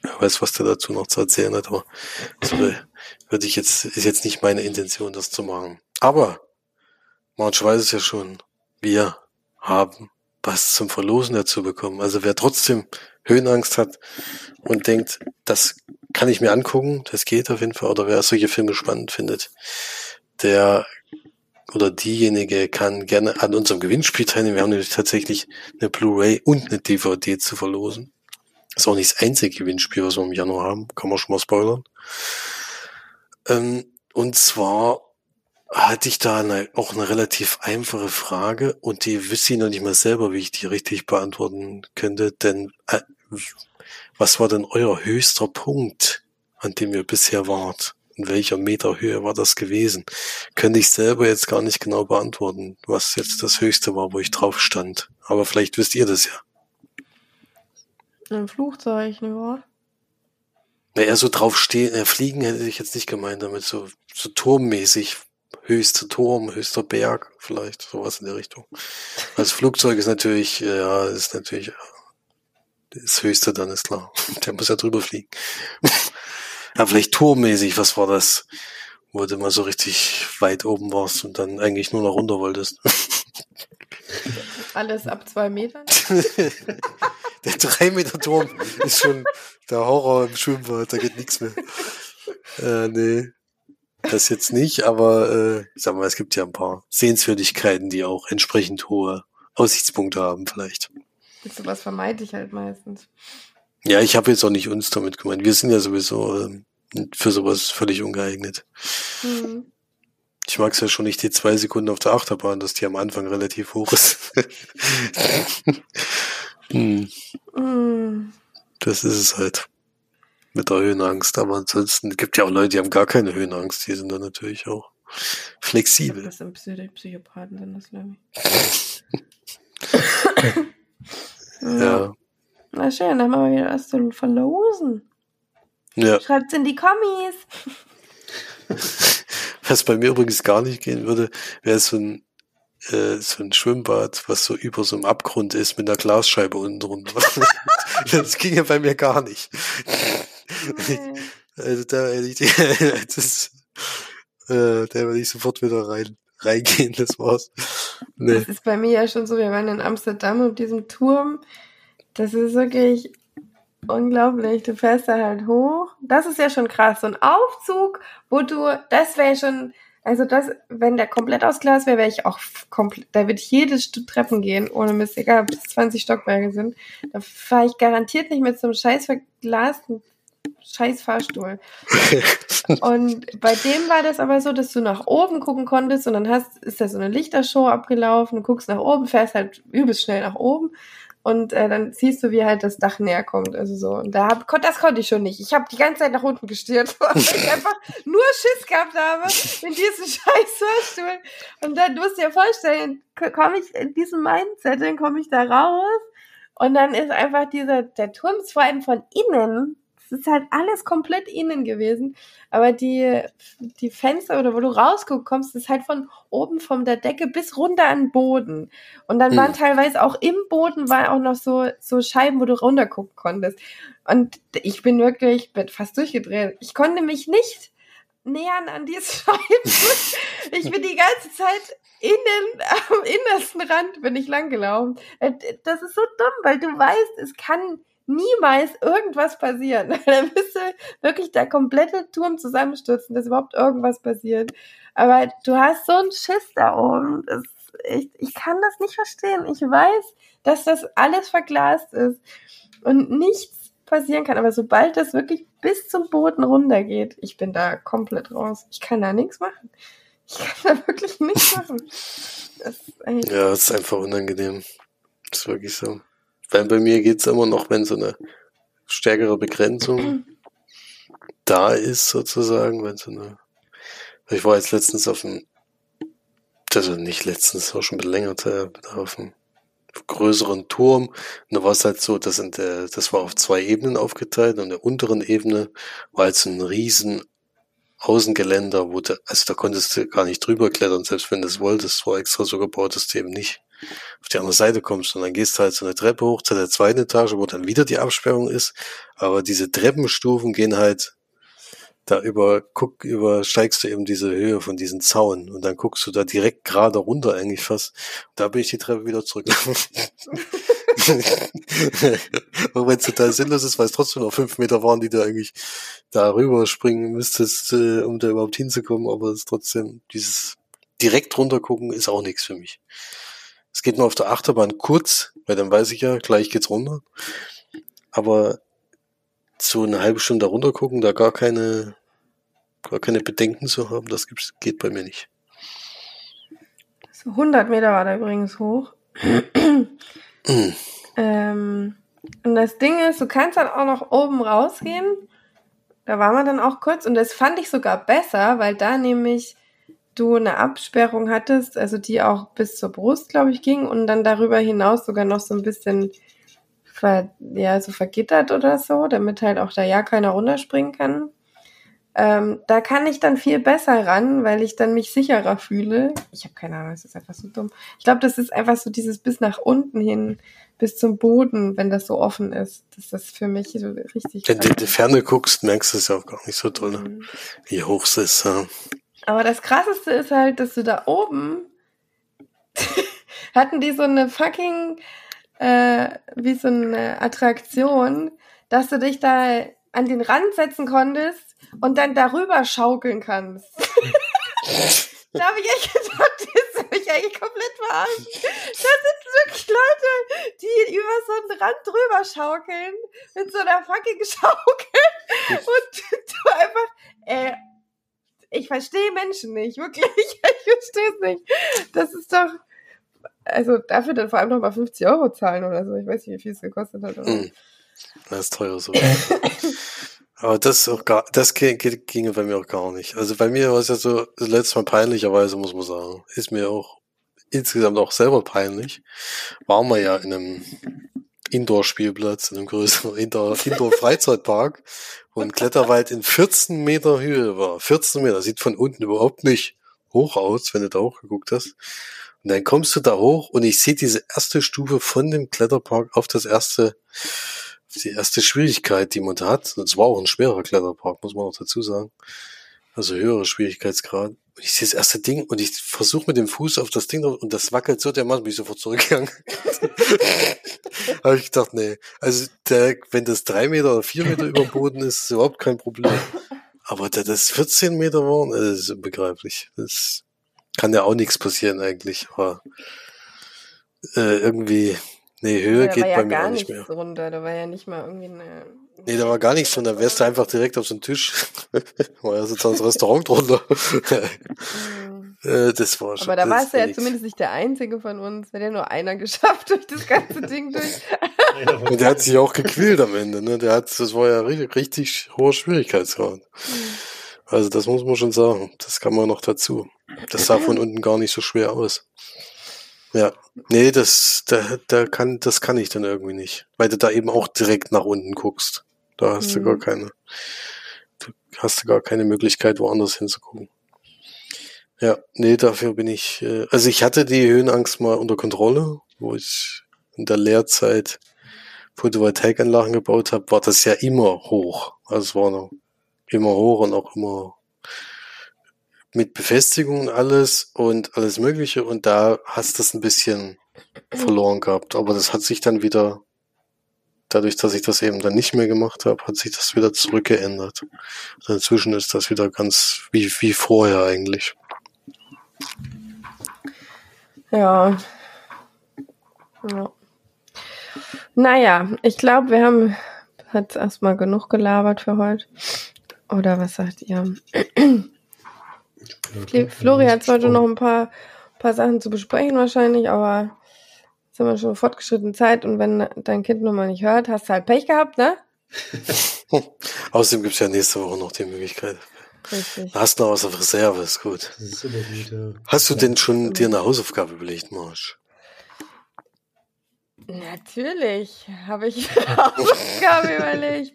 Wer weiß, was der dazu noch zu erzählen hat, aber das würde ich jetzt, ist jetzt nicht meine Intention, das zu machen. Aber, Marge weiß es ja schon, wir haben was zum Verlosen dazu bekommen. Also wer trotzdem Höhenangst hat und denkt, das kann ich mir angucken, das geht auf jeden Fall, oder wer solche Filme spannend findet, der oder diejenige kann gerne an unserem Gewinnspiel teilnehmen. Wir haben nämlich tatsächlich eine Blu-ray und eine DVD zu verlosen. Ist auch nicht das einzige Gewinnspiel, was wir im Januar haben. Kann man schon mal spoilern. Ähm, und zwar hatte ich da eine, auch eine relativ einfache Frage und die wüsste ich noch nicht mal selber, wie ich die richtig beantworten könnte. Denn äh, was war denn euer höchster Punkt, an dem ihr bisher wart? In welcher Meterhöhe war das gewesen? Könnte ich selber jetzt gar nicht genau beantworten, was jetzt das höchste war, wo ich drauf stand. Aber vielleicht wisst ihr das ja. Ein Flugzeug, ne wahr? Naja, so drauf stehen, äh, fliegen hätte ich jetzt nicht gemeint, damit so, so turmmäßig höchster Turm, höchster Berg, vielleicht sowas in der Richtung. Als Flugzeug ist natürlich, ja, ist natürlich das Höchste, dann ist klar. Der muss ja drüber fliegen. Ja, vielleicht turmmäßig, was war das? Wo du mal so richtig weit oben warst und dann eigentlich nur noch runter wolltest. Alles ab zwei Metern? der drei Meter Turm ist schon der Horror im Schwimmbad, da geht nichts mehr. Äh, nee. Das jetzt nicht, aber äh, ich sag mal, es gibt ja ein paar Sehenswürdigkeiten, die auch entsprechend hohe Aussichtspunkte haben, vielleicht. So was vermeide ich halt meistens. Ja, ich habe jetzt auch nicht uns damit gemeint. Wir sind ja sowieso äh, für sowas völlig ungeeignet. Mhm. Ich mag es ja schon nicht die zwei Sekunden auf der Achterbahn, dass die am Anfang relativ hoch ist. hm. Mhm. Das ist es halt mit der Höhenangst. Aber ansonsten gibt ja auch Leute, die haben gar keine Höhenangst. Die sind dann natürlich auch flexibel. Das sind Psychopathen, sind das, glaube ich. ja. Na schön, dann haben wir wieder was zu verlosen. Ja. Schreibt's in die Kommis. Was bei mir übrigens gar nicht gehen würde, wäre so ein äh, so ein Schwimmbad, was so über so einem Abgrund ist mit einer Glasscheibe unten drunter. das ging ja bei mir gar nicht. Also da hätte ich, das, äh, da würde ich sofort wieder rein, reingehen, das war's. Nee. Das ist bei mir ja schon so, wir waren in Amsterdam auf diesem Turm. Das ist wirklich unglaublich. Du fährst da halt hoch. Das ist ja schon krass. So ein Aufzug, wo du, das wäre schon, Also das, wenn der komplett aus Glas wäre, wäre ich auch komplett, da würde ich jedes Stück Treppen gehen, ohne Mist, egal ob das 20 Stockwerke sind. Da fahre ich garantiert nicht mit so einem scheiß verglasten scheiß Fahrstuhl. und bei dem war das aber so, dass du nach oben gucken konntest und dann hast, ist da so eine Lichtershow abgelaufen, du guckst nach oben, fährst halt übelst schnell nach oben und äh, dann siehst du, wie halt das Dach näher kommt. Also so. Und da hab, das konnte ich schon nicht. Ich habe die ganze Zeit nach unten gestiert, weil ich einfach nur Schiss gehabt habe in diesem scheiß Hörstuhl. Und dann musst du dir vorstellen, komme ich in diesem Mindset, dann komme ich da raus und dann ist einfach dieser, der Turm ist vor allem von innen es ist halt alles komplett innen gewesen. Aber die, die Fenster oder wo du rausguckst, kommst, ist halt von oben von der Decke bis runter an den Boden. Und dann mhm. waren teilweise auch im Boden war auch noch so, so Scheiben, wo du runtergucken konntest. Und ich bin wirklich bin fast durchgedreht. Ich konnte mich nicht nähern an diese Scheiben. ich bin die ganze Zeit innen, am innersten Rand bin ich langgelaufen. Äh, das ist so dumm, weil du weißt, es kann niemals irgendwas passieren. da müsste wirklich der komplette Turm zusammenstürzen, dass überhaupt irgendwas passiert. Aber du hast so einen Schiss da oben. Das, ich, ich kann das nicht verstehen. Ich weiß, dass das alles verglast ist und nichts passieren kann. Aber sobald das wirklich bis zum Boden runtergeht, ich bin da komplett raus. Ich kann da nichts machen. Ich kann da wirklich nichts machen. Das, ja, es ist einfach unangenehm. Das ist wirklich so. Weil bei mir geht's immer noch, wenn so eine stärkere Begrenzung da ist, sozusagen, wenn so eine. Ich war jetzt letztens auf dem, also nicht letztens, auch schon ein bisschen länger auf einem größeren Turm. Und da war es halt so, das, sind, äh, das war auf zwei Ebenen aufgeteilt. Und der unteren Ebene war so ein riesen Außengeländer, wo du, also da konntest du gar nicht drüber klettern, selbst wenn du es wolltest, war extra so gebaut, dass du eben nicht auf die andere Seite kommst und dann gehst du halt so eine Treppe hoch zu der zweiten Etage, wo dann wieder die Absperrung ist. Aber diese Treppenstufen gehen halt da über, guck, übersteigst du eben diese Höhe von diesen Zaun und dann guckst du da direkt gerade runter eigentlich fast. Da bin ich die Treppe wieder zurück. Auch wenn es total sinnlos ist, weil es trotzdem noch fünf Meter waren, die du eigentlich da rüber springen müsstest, äh, um da überhaupt hinzukommen, aber es ist trotzdem, dieses direkt runter gucken ist auch nichts für mich. Es geht nur auf der Achterbahn kurz, weil dann weiß ich ja, gleich geht's runter. Aber so eine halbe Stunde runter gucken, da gar keine, gar keine Bedenken zu haben, das gibt's, geht bei mir nicht. So 100 Meter war da übrigens hoch. ähm, und das Ding ist, du kannst dann auch noch oben rausgehen. Da waren wir dann auch kurz und das fand ich sogar besser, weil da nämlich du eine Absperrung hattest, also die auch bis zur Brust, glaube ich, ging und dann darüber hinaus sogar noch so ein bisschen ver, ja, so vergittert oder so, damit halt auch da ja keiner runterspringen kann. Ähm, da kann ich dann viel besser ran, weil ich dann mich sicherer fühle. Ich habe keine Ahnung, es ist einfach so dumm. Ich glaube, das ist einfach so dieses bis nach unten hin, bis zum Boden, wenn das so offen ist. Das ist für mich so richtig. Wenn du in die Ferne guckst, merkst du es ja auch gar nicht so toll, mhm. wie hoch es ist. Ja. Aber das krasseste ist halt, dass du da oben hatten die so eine fucking, äh, wie so eine Attraktion, dass du dich da an den Rand setzen konntest und dann darüber schaukeln kannst. da habe ich echt gedacht, das ist mich eigentlich komplett verarschen. Da sitzen wirklich Leute, die über so einen Rand drüber schaukeln, mit so einer fucking Schaukel und du einfach, äh, ich verstehe Menschen nicht, wirklich. Ich verstehe es nicht. Das ist doch, also dafür dann vor allem noch mal 50 Euro zahlen oder so. Ich weiß nicht, wie viel es gekostet hat. Mm. Das ist teuer so. Aber das auch gar, das ginge bei mir auch gar nicht. Also bei mir war es ja so, das letzte Mal peinlicherweise, muss man sagen. Ist mir auch insgesamt auch selber peinlich. Waren wir ja in einem Indoor-Spielplatz, in einem größeren Indoor-Freizeitpark, wo ein Kletterwald in 14 Meter Höhe war. 14 Meter, sieht von unten überhaupt nicht hoch aus, wenn du da hochgeguckt hast. Und dann kommst du da hoch und ich sehe diese erste Stufe von dem Kletterpark auf das erste, die erste Schwierigkeit, die man da hat. Und es war auch ein schwerer Kletterpark, muss man auch dazu sagen. Also höherer Schwierigkeitsgrad. Und ich sehe das erste Ding und ich versuche mit dem Fuß auf das Ding drauf und das wackelt so, der Mann bin ich sofort zurückgegangen. habe ich gedacht, nee. Also der, wenn das drei Meter oder vier Meter über dem Boden ist, ist überhaupt kein Problem. Aber da das 14 Meter waren, das ist unbegreiflich. Das kann ja auch nichts passieren eigentlich. Aber äh, irgendwie, nee, Höhe geht ja bei mir auch nicht mehr. Runter. Da war ja nicht mal irgendwie eine. Nee, da war gar nichts von. Da wärst du einfach direkt auf so einen Tisch. war ja sozusagen das Restaurant drunter. Mhm. äh, das war schon. Aber da warst du ja zumindest nicht der Einzige von uns. Hat ja nur einer geschafft durch das ganze Ding durch. Und der hat sich auch gequält am Ende, ne? Der hat, das war ja richtig, richtig hoher Schwierigkeitsgrad. Also das muss man schon sagen. Das kann man noch dazu. Das sah von unten gar nicht so schwer aus. Ja. Nee, das, da, da kann, das kann ich dann irgendwie nicht. Weil du da eben auch direkt nach unten guckst. Da hast mhm. du gar mhm. keine, du hast du gar keine Möglichkeit, woanders hinzugucken. Ja, nee, dafür bin ich, äh, also ich hatte die Höhenangst mal unter Kontrolle, wo ich in der Lehrzeit Photovoltaikanlagen gebaut habe, war das ja immer hoch. Also es war noch immer hoch und auch immer mit Befestigung und alles und alles Mögliche. Und da hast du es ein bisschen verloren gehabt. Aber das hat sich dann wieder, dadurch, dass ich das eben dann nicht mehr gemacht habe, hat sich das wieder zurückgeändert. Und inzwischen ist das wieder ganz wie, wie vorher eigentlich. Ja. Ja. Naja, ich glaube, wir haben jetzt erstmal genug gelabert für heute. Oder was sagt ihr? Florian hat heute noch ein paar, paar Sachen zu besprechen wahrscheinlich, aber jetzt haben wir schon fortgeschrittene Zeit und wenn dein Kind nun mal nicht hört, hast du halt Pech gehabt, ne? Außerdem gibt es ja nächste Woche noch die Möglichkeit. Richtig. Hast noch was auf Reserve, ist gut. Ist Hast du denn schon dir eine Hausaufgabe überlegt, Marsch? Natürlich habe ich Aufgabe überlegt.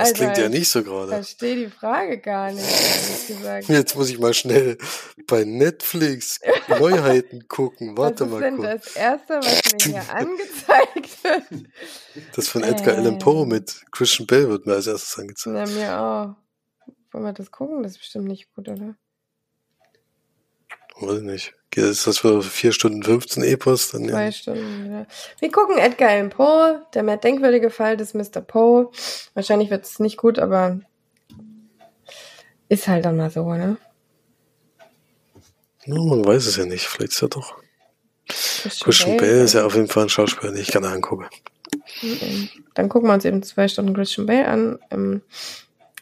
Das also, klingt ja nicht so gerade. Ich verstehe die Frage gar nicht, ehrlich gesagt. Jetzt muss ich mal schnell bei Netflix Neuheiten gucken. Warte mal kurz. Das ist das erste, was mir hier angezeigt wird. Das von Edgar. Allan Poe mit Christian Bell wird mir als erstes angezeigt. Ja, mir auch. Wollen wir das gucken? Das ist bestimmt nicht gut, oder? Weiß ich nicht. Ist das für 4 Stunden 15 Epos? Dann Zwei ja. Stunden, ja. Wir gucken Edgar Allan Poe, der mehr denkwürdige Fall des Mr. Poe. Wahrscheinlich wird es nicht gut, aber ist halt dann mal so, ne? Ja, man weiß es ja nicht. Vielleicht ist er doch. Christian, Bale, Bale ist ja auf jeden Fall ein Schauspieler, den ich gerne angucke. Dann gucken wir uns eben zwei Stunden Christian Bale an. Im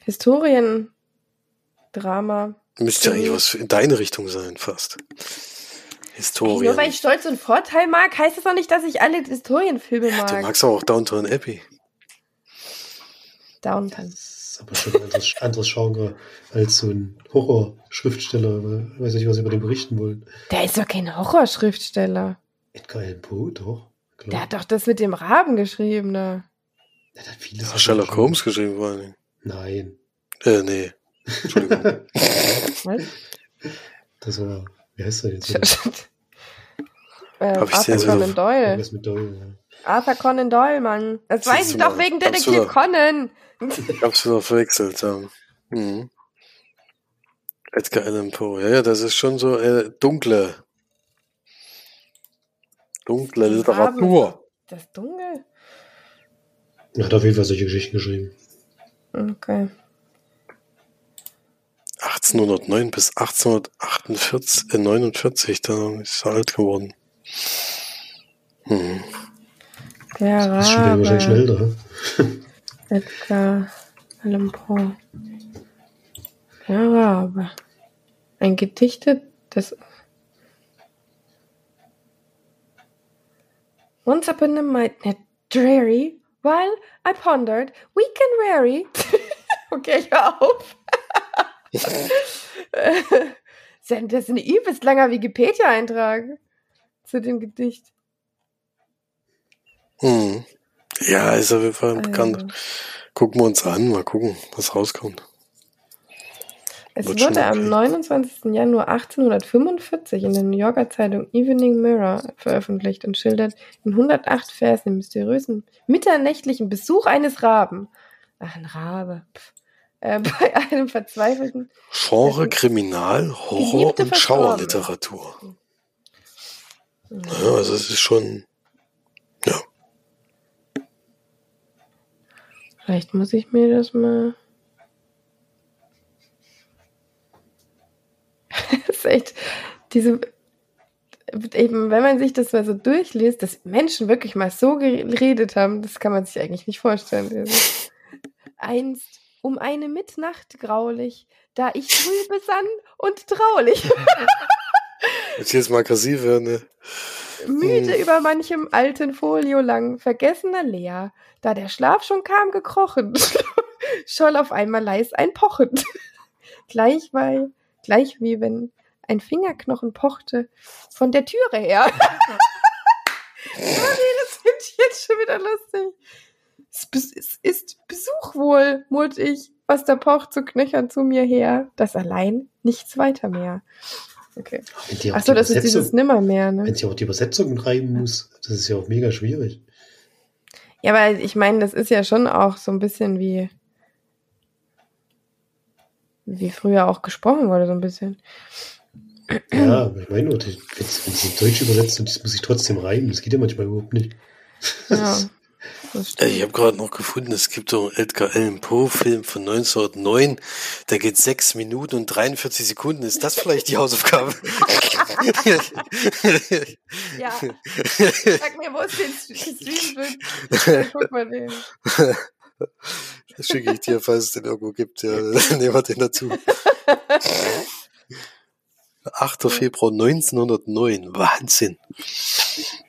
Historiendrama. Müsste ja eigentlich was in deine Richtung sein, fast. Historien. Nur weil ich Stolz und Vorteil mag, heißt das auch nicht, dass ich alle Historienfilme mag. Ja, du magst auch Downtown Abbey. Downtown. Das ist aber schon ein anderes, anderes Genre als so ein Horrorschriftsteller. Ich weiß nicht, was sie über den berichten wollen. Der ist doch kein Horrorschriftsteller. Edgar Allan Poe, doch. Klar. Der hat doch das mit dem Raben geschrieben, ne? Der hat vieles. Ja, Sherlock Holmes geschrieben, vor allem. Nein. Äh, nee. Entschuldigung. was? Das war wie heißt er jetzt? äh, Arthur Conan Doyle. Doyle ja. Arthur Conan Doyle, Mann. Das Siehst weiß ich doch wegen Detektiv Conan. ich hab's wieder verwechselt. Ja. Mhm. Edgar Allan Poe. Ja, ja, das ist schon so äh, dunkle. Dunkle Literatur. Das dunkel? Er hat auf jeden Fall solche Geschichten geschrieben. Okay. 1809 bis 1848, äh, 49, da ist er alt geworden. Hm. Der das ist schon wahrscheinlich schnell da. Edgar Allan Poe. Der Rabe. Ein Gedichte des Once upon a night dreary, while I pondered, weak and weary. okay, ich hör auf. das ist ein übelst langer Wikipedia-Eintrag zu dem Gedicht. Hm. Ja, ist auf jeden Fall also. bekannt. Gucken wir uns an, mal gucken, was rauskommt. Es Wird wurde am 29. Januar 1845 in der New Yorker Zeitung Evening Mirror veröffentlicht und schildert in 108 Versen den mysteriösen mitternächtlichen Besuch eines Raben. Ach, ein Rabe. Pff äh, bei einem verzweifelten. Genre äh, Kriminal, Horror und Schauerliteratur. Ja, also es ist schon. Ja. Vielleicht muss ich mir das mal. das ist echt diese eben, wenn man sich das mal so durchliest, dass Menschen wirklich mal so geredet haben, das kann man sich eigentlich nicht vorstellen. Also, einst um eine Mitnacht graulich, da ich früh besann und traulich. Jetzt jetzt mal aggressiv werden, ne? Müde hm. über manchem alten Folio lang, vergessener leer, da der Schlaf schon kam gekrochen, scholl auf einmal leis ein Pochen. gleich, weil, gleich wie wenn ein Fingerknochen pochte von der Türe her. nee, das finde ich jetzt schon wieder lustig. Es ist Besuch wohl, murrt ich, was da pocht so knöchern zu mir her, das allein nichts weiter mehr. Okay. Achso, das ist dieses Nimmermehr, ne? Wenn sie auch die Übersetzung reiben muss, das ist ja auch mega schwierig. Ja, aber ich meine, das ist ja schon auch so ein bisschen wie wie früher auch gesprochen wurde, so ein bisschen. Ja, aber ich meine wenn sie Deutsch übersetzt und das muss ich trotzdem reiben, das geht ja manchmal überhaupt nicht. Ja. Ich habe gerade noch gefunden, es gibt so einen Edgar Allan Poe-Film von 1909, der geht sechs Minuten und 43 Sekunden. Ist das vielleicht die Hausaufgabe? ja. Sag mir, wo es den Stream wird. Guck mal den. Das schicke ich dir, falls es den irgendwo gibt. Ja, nehmen wir den dazu. 8. Februar 1909. Wahnsinn.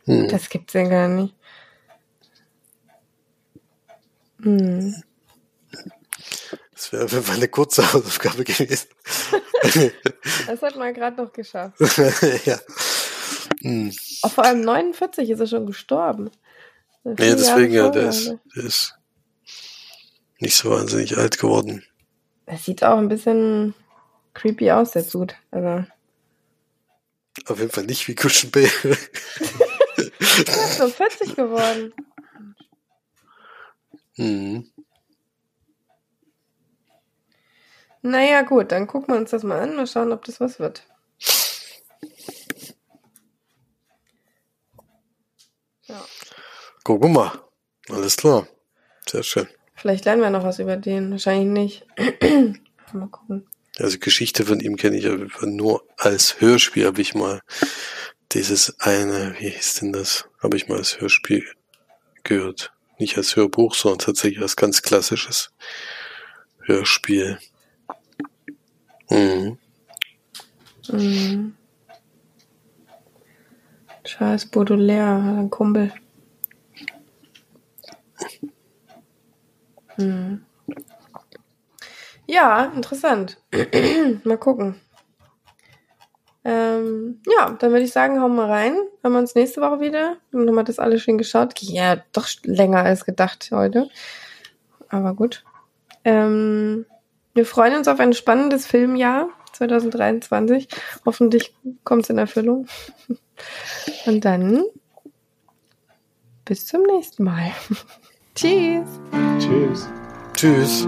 Hm. Das gibt's ja gar nicht. Hm. Das wäre auf jeden Fall eine kurze Hausaufgabe gewesen. das hat man gerade noch geschafft. ja. Hm. Auch vor allem 49 ist er schon gestorben. Ja, deswegen, ja, der ist, der ist nicht so wahnsinnig alt geworden. Er sieht auch ein bisschen creepy aus, der Dude. Also. Auf jeden Fall nicht wie Cushion Bale. er ist so 40 geworden. Mhm. Naja, gut, dann gucken wir uns das mal an und schauen, ob das was wird. Ja. Gucken wir mal. Alles klar. Sehr schön. Vielleicht lernen wir noch was über den. Wahrscheinlich nicht. mal gucken. Also Geschichte von ihm kenne ich ja nur als Hörspiel, habe ich mal dieses eine, wie hieß denn das? Habe ich mal als Hörspiel gehört. Nicht als Hörbuch, sondern tatsächlich als ganz klassisches Hörspiel. Mhm. Mhm. Charles Baudelaire, ein Kumpel. Mhm. Ja, interessant. mal gucken. Ähm, ja, dann würde ich sagen, hauen wir rein. Haben wir uns nächste Woche wieder. Und haben wir das alles schön geschaut. Ja, doch länger als gedacht heute. Aber gut. Ähm, wir freuen uns auf ein spannendes Filmjahr 2023. Hoffentlich kommt es in Erfüllung. Und dann bis zum nächsten Mal. Tschüss. Tschüss. Tschüss.